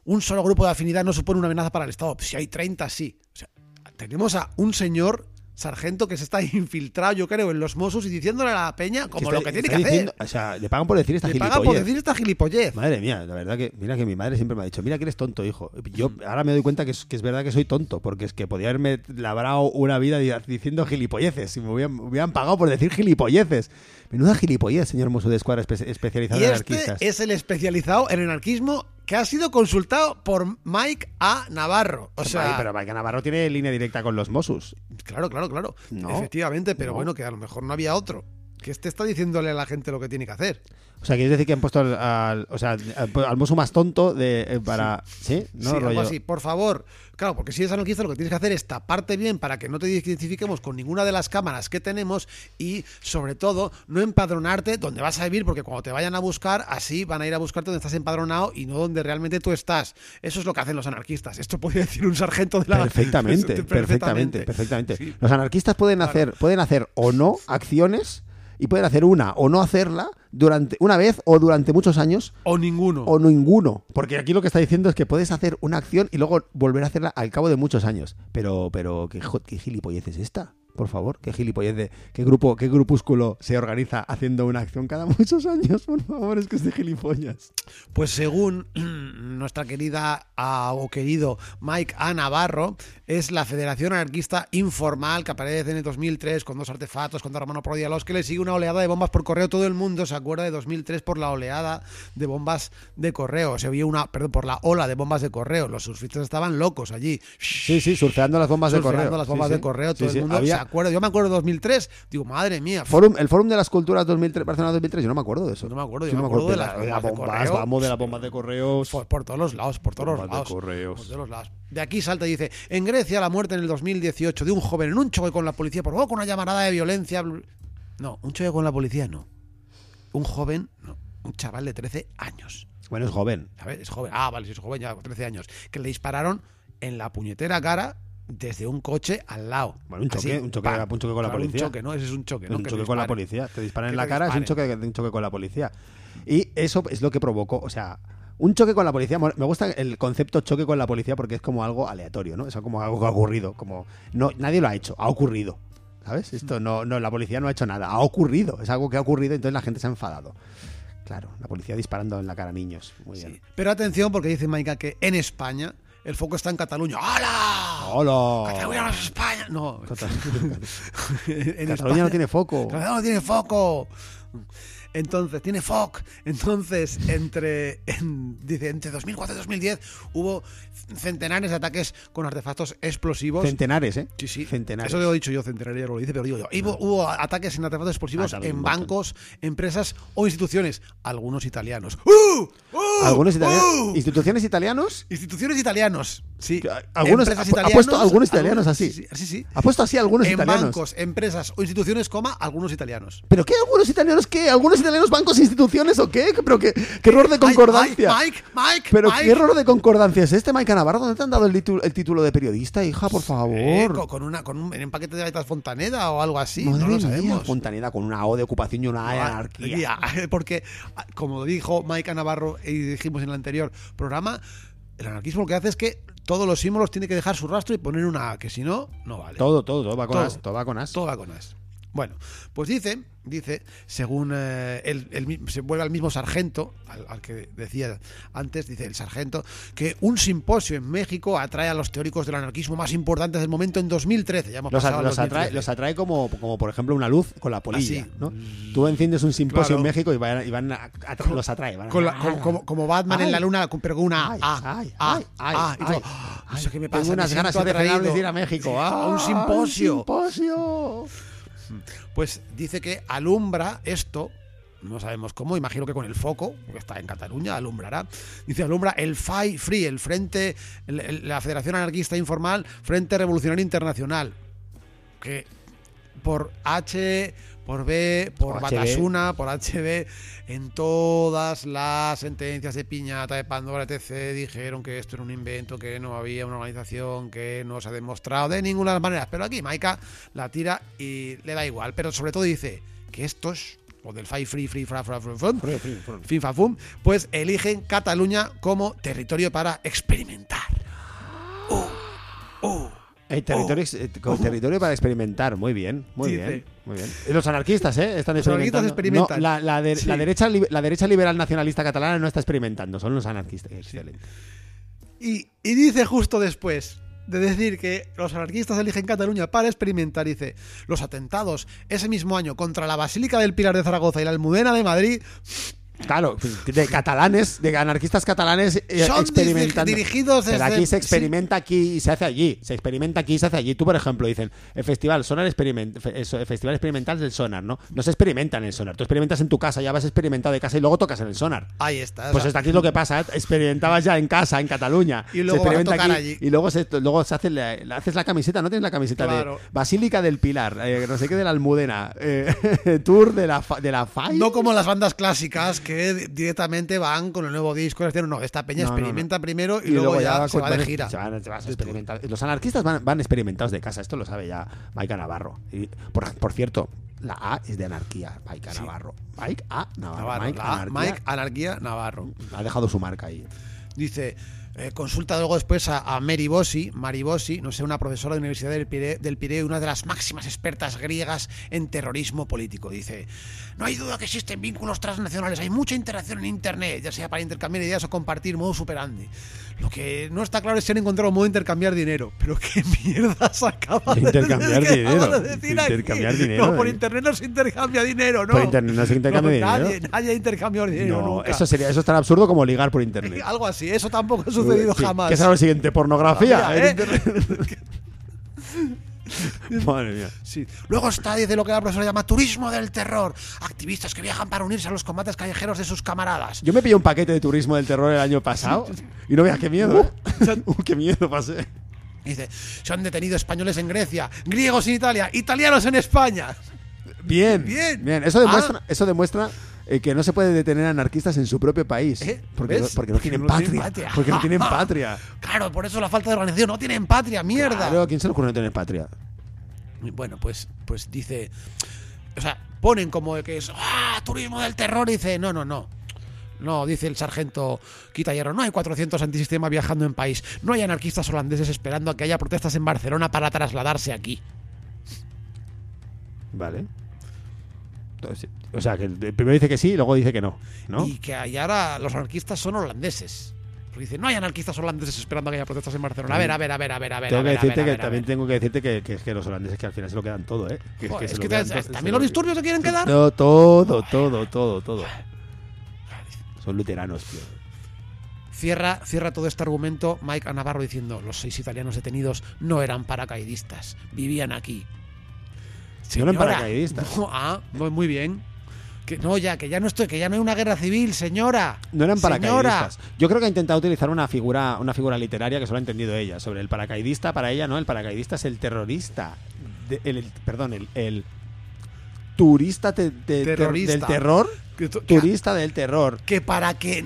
Un solo grupo de afinidad no supone una amenaza para el Estado. Si hay 30, sí. O sea, tenemos a un señor sargento que se está infiltrado, yo creo, en los Mossos y diciéndole a la peña como está- lo que tiene que hacer. O sea, le pagan por decir esta Le paga por gilipollez. decir esta gilipollez. Madre mía, la verdad que, mira que mi madre siempre me ha dicho, mira que eres tonto, hijo. Yo ahora me doy cuenta que es, que es verdad que soy tonto, porque es que podía haberme labrado una vida di- diciendo gilipolleces, y me hubieran, me hubieran pagado por decir gilipolleces. Menuda gilipollez, señor Mosso de Escuadra espe- especializado Y en este anarquistas. es el especializado en anarquismo que ha sido consultado por Mike A. Navarro. O sea, pero Mike Navarro tiene línea directa con los Mossos. claro, claro, claro. No. Efectivamente, pero No. bueno, que a lo mejor no había otro. Que este está diciéndole a la gente lo que tiene que hacer. O sea, ¿quieres decir que han puesto al, al- o sea, al, al más tonto de, eh, para... ¿Sí? ¿No? sí, algo así. Por favor. Claro, porque si eres anarquista lo que tienes que hacer es taparte bien para que no te identifiquemos con ninguna de las cámaras que tenemos y, sobre todo, no empadronarte donde vas a vivir, porque cuando te vayan a buscar, así van a ir a buscarte donde estás empadronado y no donde realmente tú estás. Eso es lo que hacen los anarquistas. Esto podría decir un sargento de la... Perfectamente, perfectamente, perfectamente. Sí. Los anarquistas pueden hacer, pueden hacer o no acciones y pueden hacer una o no hacerla durante una vez o durante muchos años O ninguno. o ninguno. Porque aquí lo que está diciendo es que puedes hacer una acción y luego volver a hacerla al cabo de muchos años. Pero, pero, ¿qué, qué gilipollez es esta? Por favor, qué gilipollez de qué grupo, qué grupúsculo se organiza haciendo una acción cada muchos años, por favor, es que es de gilipollas. Pues según nuestra querida ah, o querido Mike A. Navarro, es la Federación Anarquista Informal que aparece en el 2003 con dos artefactos contra Romano Prodi a los que le sigue una oleada de bombas por correo. Todo el mundo se acuerda de 2003 por la oleada de bombas de correo. Se vio una, perdón, por la ola de bombas de correo. Los surfistas estaban locos allí. Sí, sí, surfeando las bombas de surfeando correo. las bombas Sí, de correo. Sí, Todo sí. el mundo Había- se acuerda. Yo me acuerdo de 2003. Digo, madre mía. Forum, el Fórum de las Culturas 2003, Barcelona 2003, yo no me acuerdo de eso. No me acuerdo, yo Sí, me acuerdo de la- las de bombas de bombas, correo. vamos, de las bombas de correos. Por, por todos los lados, por todos los de lados. correos. Por todos los lados. De aquí salta y dice, en Grecia la muerte en el 2018 de un joven en un choque con la policía provoca una llamarada de violencia. No, un choque con la policía no. Un joven, no. Un chaval de 13 años. Bueno, es joven. ¿Sabes? Es joven. Ah, vale, si es joven ya, 13 años. Que le dispararon en la puñetera cara desde un coche al lado. Bueno, un choque, Así, un choque, ¡pam! un choque con la policía. Un choque, ¿no? Ese es un choque, ¿no? un Que choque con la disparen. policía. Te disparan Que en la cara, es un choque, disparen. un choque con la policía. Y eso es lo que provocó, o sea, un choque con la policía. Me gusta el concepto choque con la policía porque es como algo aleatorio, ¿no? Es como algo que ha ocurrido. Como, no, nadie lo ha hecho, ha ocurrido. ¿Sabes? Esto no, no, la policía no ha hecho nada, ha ocurrido. Es algo que ha ocurrido, entonces la gente se ha enfadado. Claro, la policía disparando en la cara a niños. Muy bien. Sí. Pero atención, porque dice Maika que en España el foco está en Cataluña. ¡Hala! ¡Hola! Cataluña no es España. No. en Cataluña no tiene foco. Cataluña no tiene foco. Entonces, tiene FOC. Entonces, entre, en- dice, entre 2004 y 2010 hubo centenares de ataques con artefactos explosivos. Centenares, ¿eh? Sí, sí. Centenares. Eso lo he dicho yo, centenario ya lo dice, pero digo yo. Hubo, hubo ataques en artefactos explosivos Ah, en montón. bancos, empresas o instituciones. Algunos italianos. ¡Uh! ¡Uh! Algunos italianos. ¿Instituciones italianos? Instituciones italianos. Sí. Algunos- Empresas ha pu- ha italianos, puesto algunos italianos así. Sí, sí, sí, sí. Ha puesto así algunos En italianos. bancos, empresas o instituciones, coma, algunos italianos. ¿Pero qué? ¿Algunos italianos qué? ¿Algunos italianos bancos, instituciones o qué? ¿Pero qué, qué error de concordancia? Mike, Mike, Mike. ¿Pero Mike. qué error de concordancia es este, Mike Navarro? ¿Dónde te han dado el, título- el título de periodista, hija? Por favor. Eh, co- con, una, con un, en un paquete de galletas Fontaneda o algo así. Madre no lo mía, sabemos. Fontaneda con una O de ocupación y una A de Ah, anarquía. ya, Porque, ah, como dijo Mike Navarro y dijimos en el anterior programa, el anarquismo lo que hace es que todos los símbolos tiene que dejar su rastro y poner una A, que si no, no vale. Todo, todo, todo va con Todo. as. Todo va con as. Todo va con as. Bueno, pues dice, dice, según eh, el, se vuelve al mismo sargento, al, al que decía antes, dice el sargento, que un simposio en México atrae a los teóricos del anarquismo más importantes del momento en 2013. Ya hemos Los, pasado a- al los atrae, 2013. los atrae como, como, por ejemplo, una luz con la polilla. Así. ¿no? Tú enciendes un simposio Claro. en México y van, y van a- a- los atrae. van a- Con la- con- como, como Batman en la luna, pero con una Ay, A. ay, A, ay, ay, A, y ay, todo, "Ah, no sé ay, qué me tengo pasa. me unas ganas de ir a México. Ah, a un simposio. Un simposio. Pues dice que alumbra esto, no sabemos cómo, imagino que con el foco, porque está en Cataluña, alumbrará. Dice, alumbra el FAI Free, el Frente, la Federación Anarquista Informal, Frente Revolucionario Internacional, que por H, por B, por. Batasuna, por HB, en todas las sentencias de piñata, de Pandora, etc., dijeron que esto era un invento, que no había una organización, que no se ha demostrado de ninguna maneras. Pero aquí Maika la tira y le da igual. Pero sobre todo dice que estos, o del Five Free, Free, Fra, Fra, Fra, Fum, Fin Fa Fum, pues eligen Cataluña como territorio para experimentar. Uh, uh. El territorio, ex- eh, con territorio para experimentar, muy bien, muy bien, muy bien. Y los anarquistas, ¿eh? Están Los experimentando. experimentan. No, la, la de- Sí. la derecha, la derecha liberal nacionalista catalana no está experimentando, son los anarquistas. Excelente. Y, y dice justo después de decir que los anarquistas eligen Cataluña para experimentar, dice, los atentados ese mismo año contra la Basílica del Pilar de Zaragoza y la Almudena de Madrid Claro, de catalanes, de anarquistas catalanes eh, Son experimentando. diri- dirigidos Pero aquí se experimenta aquí y se hace allí. Se experimenta aquí y se hace allí. Tú, por ejemplo, dicen, el festival Sonar experiment, el festival experimental del Sonar, ¿no? No se experimenta en el Sonar. Tú experimentas en tu casa, ya vas experimentado de casa y luego tocas en el Sonar. Ahí está. Pues hasta aquí es lo que pasa, ¿eh? experimentabas ya en casa, en Cataluña. Y luego se vas a experimenta tocar aquí, allí. Y luego se, luego se hace la, la- haces la camiseta, ¿no tienes la camiseta Claro. de Basílica del Pilar, eh, no sé qué de la Almudena, eh, Tour de la, de la FAI? no como las bandas clásicas que di- directamente van con el nuevo disco. es decir, No, esta peña No, no, no. experimenta primero y, luego, ya, se va de gira. se van- se van a experimentar. Los anarquistas van, van experimentados de casa, esto lo sabe ya Maika Navarro. Y, por, por cierto, la A es de anarquía, Maika Sí. Navarro. Mike A Navarro. Navarro, Mike, A, anarquía. Mike Anarquía Navarro. Ha dejado su marca ahí. Dice, eh, consulta luego después a, a Mary Bossi, Mari Bossi, no sé, una profesora de la Universidad del Pireo, del Pireo una de las máximas expertas griegas en terrorismo político. Dice, no hay duda que existen vínculos transnacionales, hay mucha interacción en Internet, ya sea para intercambiar ideas o compartir modo superandi. Lo que no está claro es si han encontrado un modo de intercambiar dinero. Pero qué mierda acaba de Intercambiar decir, ¿qué acaba dinero. de decir aquí? Intercambiar dinero, No, por eh. internet no se intercambia dinero, ¿no? Por internet no se intercambia dinero. Nadie, nadie intercambia dinero No, nunca. eso sería eso es tan absurdo como ligar por internet. Algo así, eso tampoco ha sucedido Sí, jamás. ¿Qué será lo siguiente? ¿Pornografía? En ¿eh? Madre mía. Sí. Luego está, dice lo que la profesora llama turismo del terror. Activistas que viajan para unirse a los combates callejeros de sus camaradas. Yo me pillé un paquete de turismo del terror el año pasado y no veas qué miedo. ¿eh? Uh, qué miedo pasé. Dice, se han detenido españoles en Grecia, griegos en Italia, italianos en España. Bien, Bien. bien. Eso demuestra, Ah. eso demuestra eh, que no se puede detener anarquistas en su propio país. ¿Eh? Porque, no, porque no Porque tienen no tienen patria. patria. Porque no tienen patria. Claro, por eso la falta de organización. No tienen patria, mierda. Claro, ¿a quién se le ocurre no tener patria? Bueno, pues, pues dice. O sea, ponen como que es. ¡Ah! Turismo del terror. Y dice, no, no, no. No, dice el sargento Quita Hierro, no hay 400 antisistema viajando en país. No hay anarquistas holandeses esperando a que haya protestas en Barcelona para trasladarse aquí. Vale. Entonces, o sea, que primero dice que sí y luego dice que no. ¿no? Y que ahora los anarquistas son holandeses. Porque dice, no hay anarquistas holandeses esperando que haya protestas en Barcelona. A ver, a ver, a ver, a ver, a ver. Tengo a que ver, a decirte ver, a que ver, a también ver. tengo que decirte que, que es que los holandeses que al final se lo quedan todo, ¿eh? Que, Joder, es que todo, también lo los disturbios se quieren quedar. No, todo, todo, todo, todo. Son luteranos, tío. Cierra, cierra todo este argumento Mike a Navarro diciendo los seis italianos detenidos no eran paracaidistas, vivían aquí. No eran Señora, paracaidistas. no, ah, muy bien. Que no, ya, que ya no estoy, que ya no hay una guerra civil, señora. No eran Señora. paracaidistas. Yo creo que ha intentado utilizar una figura, una figura literaria que solo ha entendido ella. Sobre el paracaidista, para ella, ¿no? El paracaidista es el terrorista. De- el, el- perdón, el, el turista te- ter- del terror. Que- Turista del terror. que para que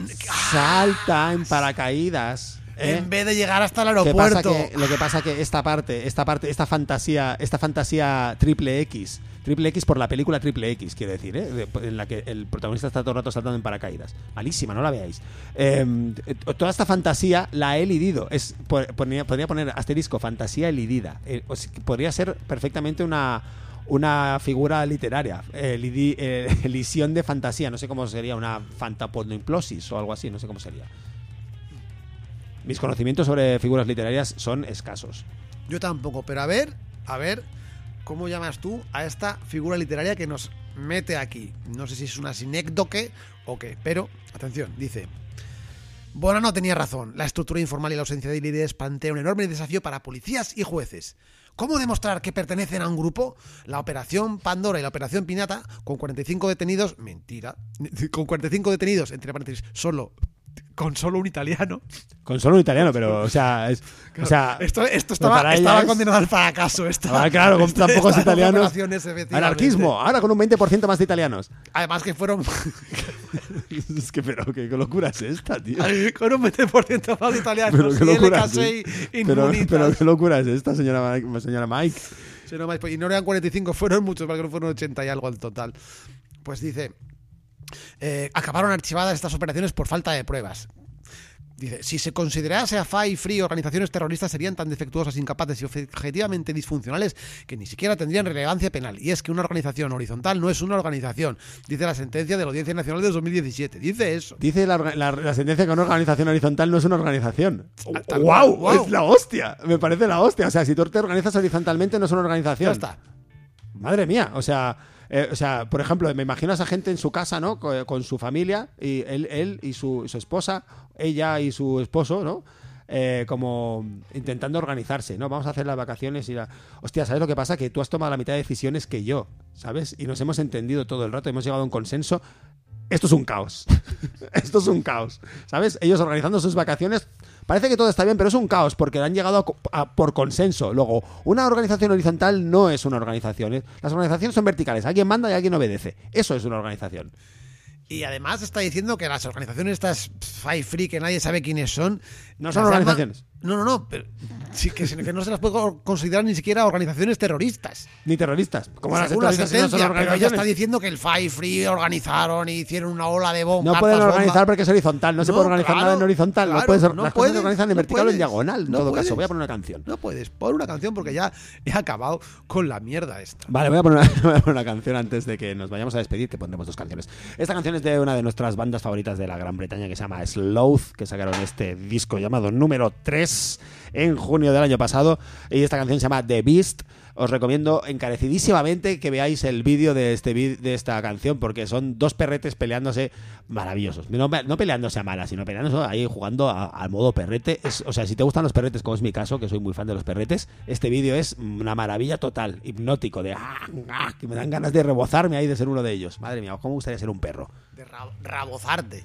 Salta en paracaídas. ¿Eh? en vez de llegar hasta el ¿Qué pasa aeropuerto. que, lo que pasa que esta parte, esta parte, esta fantasía, esta fantasía triple X, triple X por la película triple X, quiero decir, ¿eh? En la que el protagonista está todo el rato saltando en paracaídas. Malísima, no la veáis. Eh, toda esta fantasía la he elidido. Es, po- ponía- podría poner asterisco, fantasía elidida. Eh, podría ser perfectamente una una figura literaria, eh, lidi- eh, de fantasía, no sé cómo sería, una fantapodoimplosis o algo así, no sé cómo sería. Mis conocimientos sobre figuras literarias son escasos. Yo tampoco, pero a ver, a ver, ¿cómo llamas tú a esta figura literaria que nos mete aquí? No sé si es una sinécdoque o qué, pero atención, dice. Bonano tenía razón. La estructura informal y la ausencia de líderes plantea un enorme desafío para policías y jueces. ¿Cómo demostrar que pertenecen a un grupo? La operación Pandora y la operación Pinata, con 45 detenidos, mentira, con 45 detenidos, entre paréntesis, solo, con solo un italiano. Con solo un italiano, pero, o sea, es, o sea esto, estaba, estaba es- condenado al fracaso. Esta, Ah, claro, con esta- tan pocos italianos. anarquismo, ahora con un 20% más de italianos. Además que fueron es que, pero, ¿qué, locura es esta, tío? con un 20% más de italianos. Pero qué locura es LK6 pero, inmunitas. pero qué locura es esta, señora, Mike- señora Mike. Sí, no más, pues, y no eran 45, fueron muchos, porque no fueron 80 y algo al total. Pues dice, eh, acabaron archivadas estas operaciones por falta de pruebas. Dice, si se considerase a FAI y FRI organizaciones terroristas serían tan defectuosas, incapaces y objetivamente disfuncionales que ni siquiera tendrían relevancia penal. Y es que una organización horizontal no es una organización, dice la sentencia de la Audiencia Nacional de 2017. Dice eso. Dice la, orga- la- la sentencia que una organización horizontal no es una organización. Ah, tal ¡Wow! guau. Es la hostia. Me parece la hostia. O sea, si tú te organizas horizontalmente no es una organización. Ya está. Madre mía, o sea, eh, o sea, por ejemplo, me imagino a esa gente en su casa, ¿no? Co- Con, su familia, y él, él y su, su esposa, ella y su esposo, ¿no? Eh, como intentando organizarse, ¿no? Vamos a hacer las vacaciones y la... Hostia, ¿sabes lo que pasa? Que tú has tomado la mitad de decisiones que yo, ¿sabes? Y nos hemos entendido todo el rato, hemos llegado a un consenso. Esto es un caos. Esto es un caos. ¿Sabes? Ellos organizando sus vacaciones. Parece que todo está bien, pero es un caos porque han llegado a por consenso. Luego, una organización horizontal no es una organización. Las organizaciones son verticales. Alguien manda y alguien obedece. Eso es una organización. Y además está diciendo que las organizaciones estas Five Free, que nadie sabe quiénes son. No son llama- organizaciones. No, no, no. Pero sí, que, que no se las puede considerar ni siquiera organizaciones terroristas. Ni terroristas. Como las terroristas no son sentencia, pero ella está diciendo que el Five Free organizaron y hicieron una ola de bombas. No pueden organizar porque es horizontal. No, se puede organizar claro, nada en horizontal. no puedes, no las cosas se organizan en no vertical o en diagonal. En no todo puedes. caso, voy a poner una canción. No puedes, pon una canción porque ya he acabado con la mierda esta. Vale, voy a, poner una, voy a poner una canción antes de que nos vayamos a despedir, que pondremos dos canciones. Esta canción es de una de nuestras bandas favoritas de la Gran Bretaña que se llama Sloth, que sacaron este disco llamado número 3 en junio del año pasado. Y esta canción se llama The Beast. Os recomiendo encarecidísimamente que veáis el vídeo de, este, de esta canción porque son dos perretes peleándose maravillosos. No, peleándose a malas, sino peleándose ahí jugando al modo perrete. O sea, si te gustan los perretes, como es mi caso, que soy muy fan de los perretes, este vídeo es una maravilla total, hipnótico, de ah, ah, que me dan ganas de rebozarme ahí de ser uno de ellos. Madre mía, ¿cómo me gustaría ser un perro? De ra- rabozarte.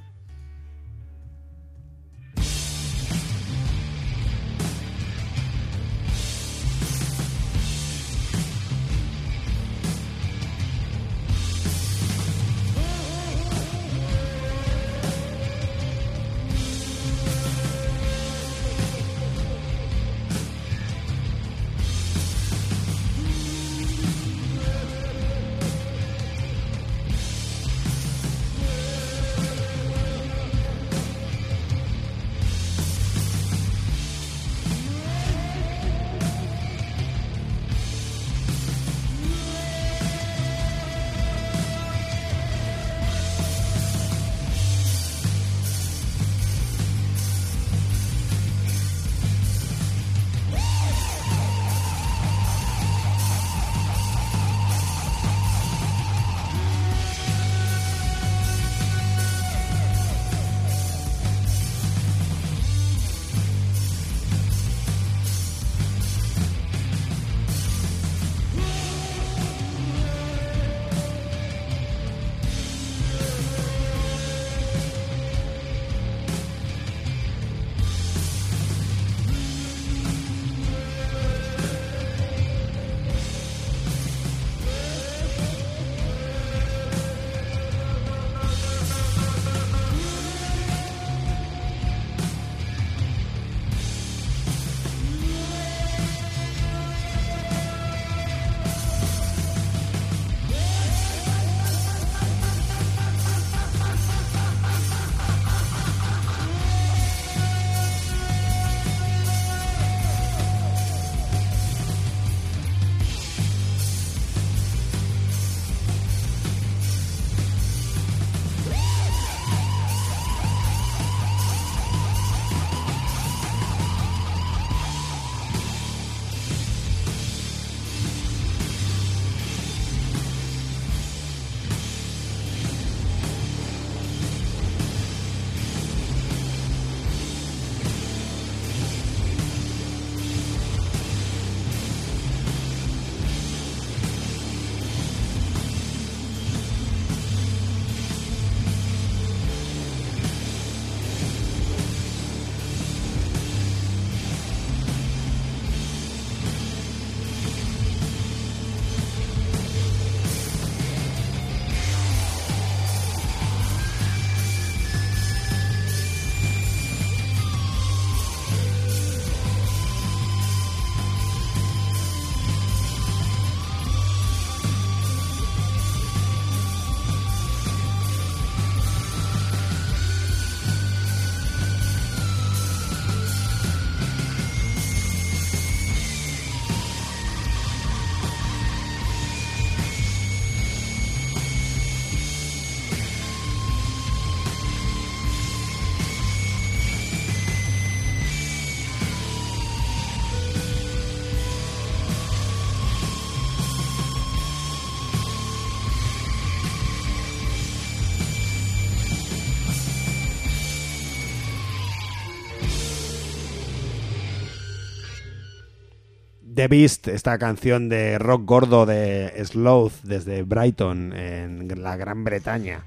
The Beast, esta canción de rock gordo de Sloth desde Brighton, en la Gran Bretaña.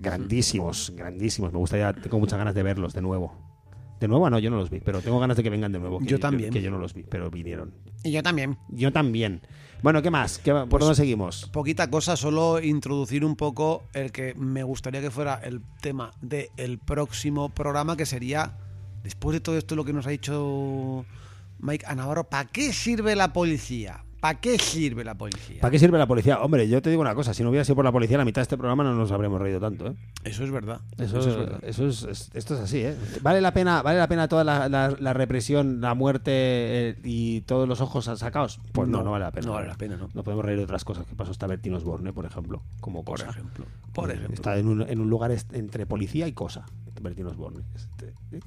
Grandísimos, grandísimos. Me gustaría, tengo muchas ganas de verlos de nuevo. De nuevo, no, yo no los vi, pero tengo ganas de que vengan de nuevo. que Yo también. Que, yo no los vi, pero vinieron. Y yo también. Yo también. Bueno, ¿qué más? ¿Qué, ¿Por Pues- dónde seguimos? Poquita cosa, solo introducir un poco el que me gustaría que fuera el tema del próximo programa, que sería, después de todo esto lo que nos ha dicho Mike a Navarro, ¿para qué sirve la policía? ¿Para qué sirve la policía? ¿Para qué sirve la policía? Hombre, yo te digo una cosa, si no hubiera sido por la policía, la mitad de este programa no nos habríamos reído tanto, ¿eh? Eso es verdad. Eso, es verdad. eso es, es- esto es así, ¿eh? Vale la pena, vale la pena toda la, la- la represión, la muerte eh, y todos los ojos sacados. Pues no, no, vale la pena. no vale la pena, ¿no? No podemos reír de otras cosas que pasó hasta Bertín Osborne, por ejemplo, como Por cosa. ejemplo. Por ejemplo. Está en un, en un lugar entre policía y cosa. Bertín Osborne. Este, ¿eh?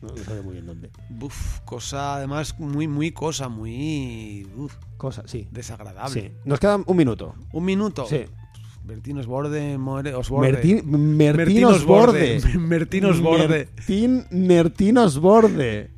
No, no sabe muy bien dónde. Uf, cosa, además, muy, muy cosa, muy uf, Cosa, sí. desagradable. Sí. Nos queda un minuto. Un minuto. Sí. Bertín Osborde, More, Osborde. Mertín, Mertín Osborde. Mertín Osborde. Mertín, Mertín Osborde.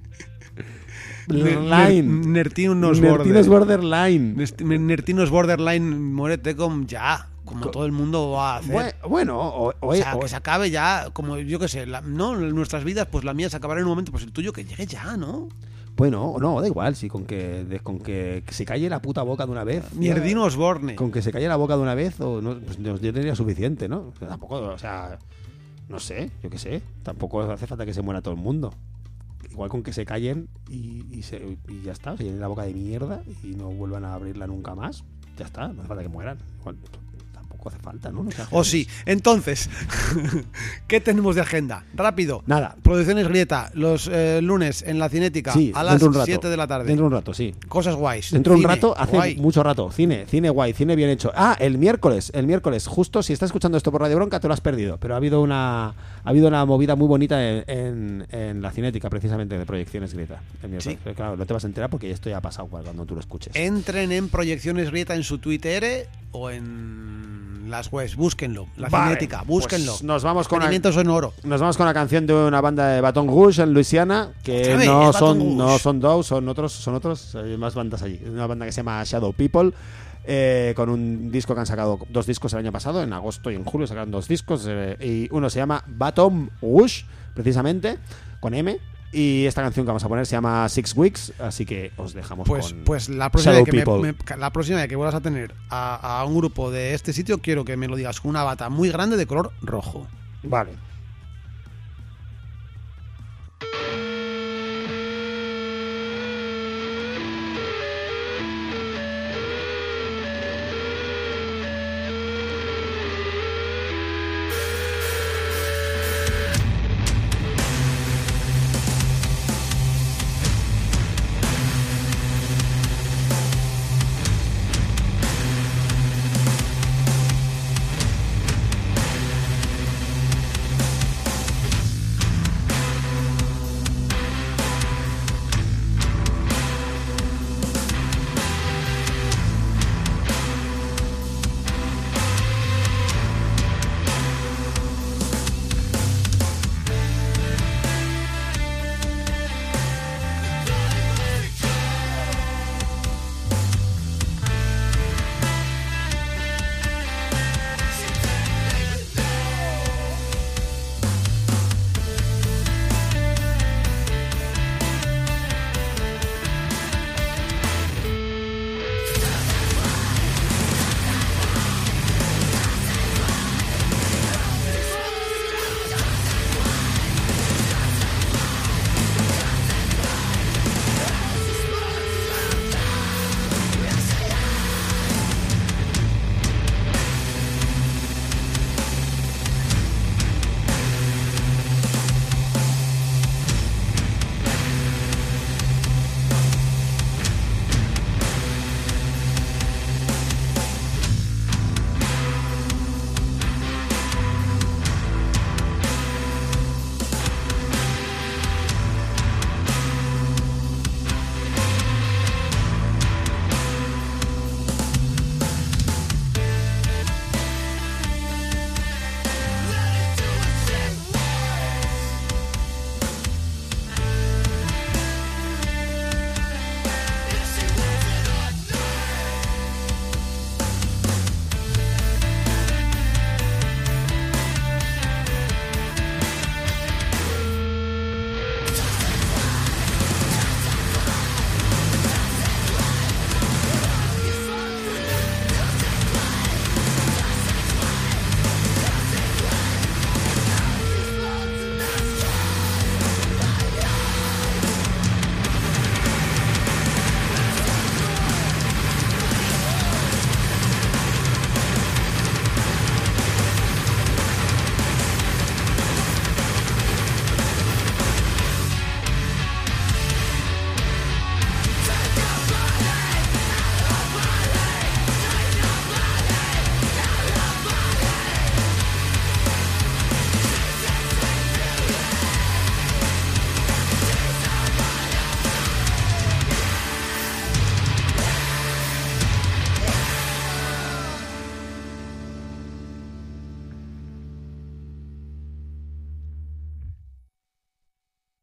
Line. Nertinos Nertinos Borderline. Nertinos Borderline, muérete con ya, como todo el mundo va a hacer. Bue- Bueno, o, o- o sea, o- que se acabe ya, como yo qué sé, la- no, nuestras vidas, pues la mía se acabará en un momento, pues el tuyo que llegue ya, ¿no? bueno, no, da igual, sí, con que, de- con que se calle la puta boca de una vez. Mierdino Osborne. Con que se calle la boca de una vez, o no, pues yo tendría suficiente, ¿no? Tampoco, o sea, no sé, yo qué sé. Tampoco hace falta que se muera todo el mundo. Igual con que se callen y, y se- y ya está, se llenen la boca de mierda y no vuelvan a abrirla nunca más. Ya está, no hace falta que mueran. Igual, tampoco hace falta, ¿no? No se hace- O sí. Entonces, ¿qué tenemos de agenda? Rápido. Nada. Producciones Grieta, los eh, lunes en la Cinética, Sí, a las dentro de un rato. 7 de la tarde. Dentro de un rato, sí. Cosas guays. Dentro de un rato, hace guay. mucho rato. Cine, cine guay, cine bien hecho. Ah, el miércoles, el miércoles, justo si estás escuchando esto por Radio Bronca, te lo has perdido. Pero ha habido una, ha habido una movida muy bonita en, en- en la cinética, precisamente, de proyecciones Greta. El miércoles. Sí. Claro, no te vas a enterar porque esto ya ha pasado cuando tú lo escuches. Entren en Proyecciones Grieta en su Twitter o en las webs, búsquenlo. La Vale, Cinética, búsquenlo. pues nos vamos con en oro. Nos vamos con la canción de una banda de Baton Rouge en Luisiana, que no son, no son dos, son otros, son otros, hay más bandas allí. Una banda que se llama Shadow People, eh, con un disco que han sacado, dos discos el año pasado, en agosto y en julio sacaron dos discos, eh, y uno se llama Baton Rouge, precisamente, con M, y esta canción que vamos a poner se llama Six Weeks, así que os dejamos Pues, con pues la próxima que me- la próxima vez que vuelvas a tener a, a un grupo de este sitio, quiero que me lo digas con una bata muy grande de color rojo. Vale.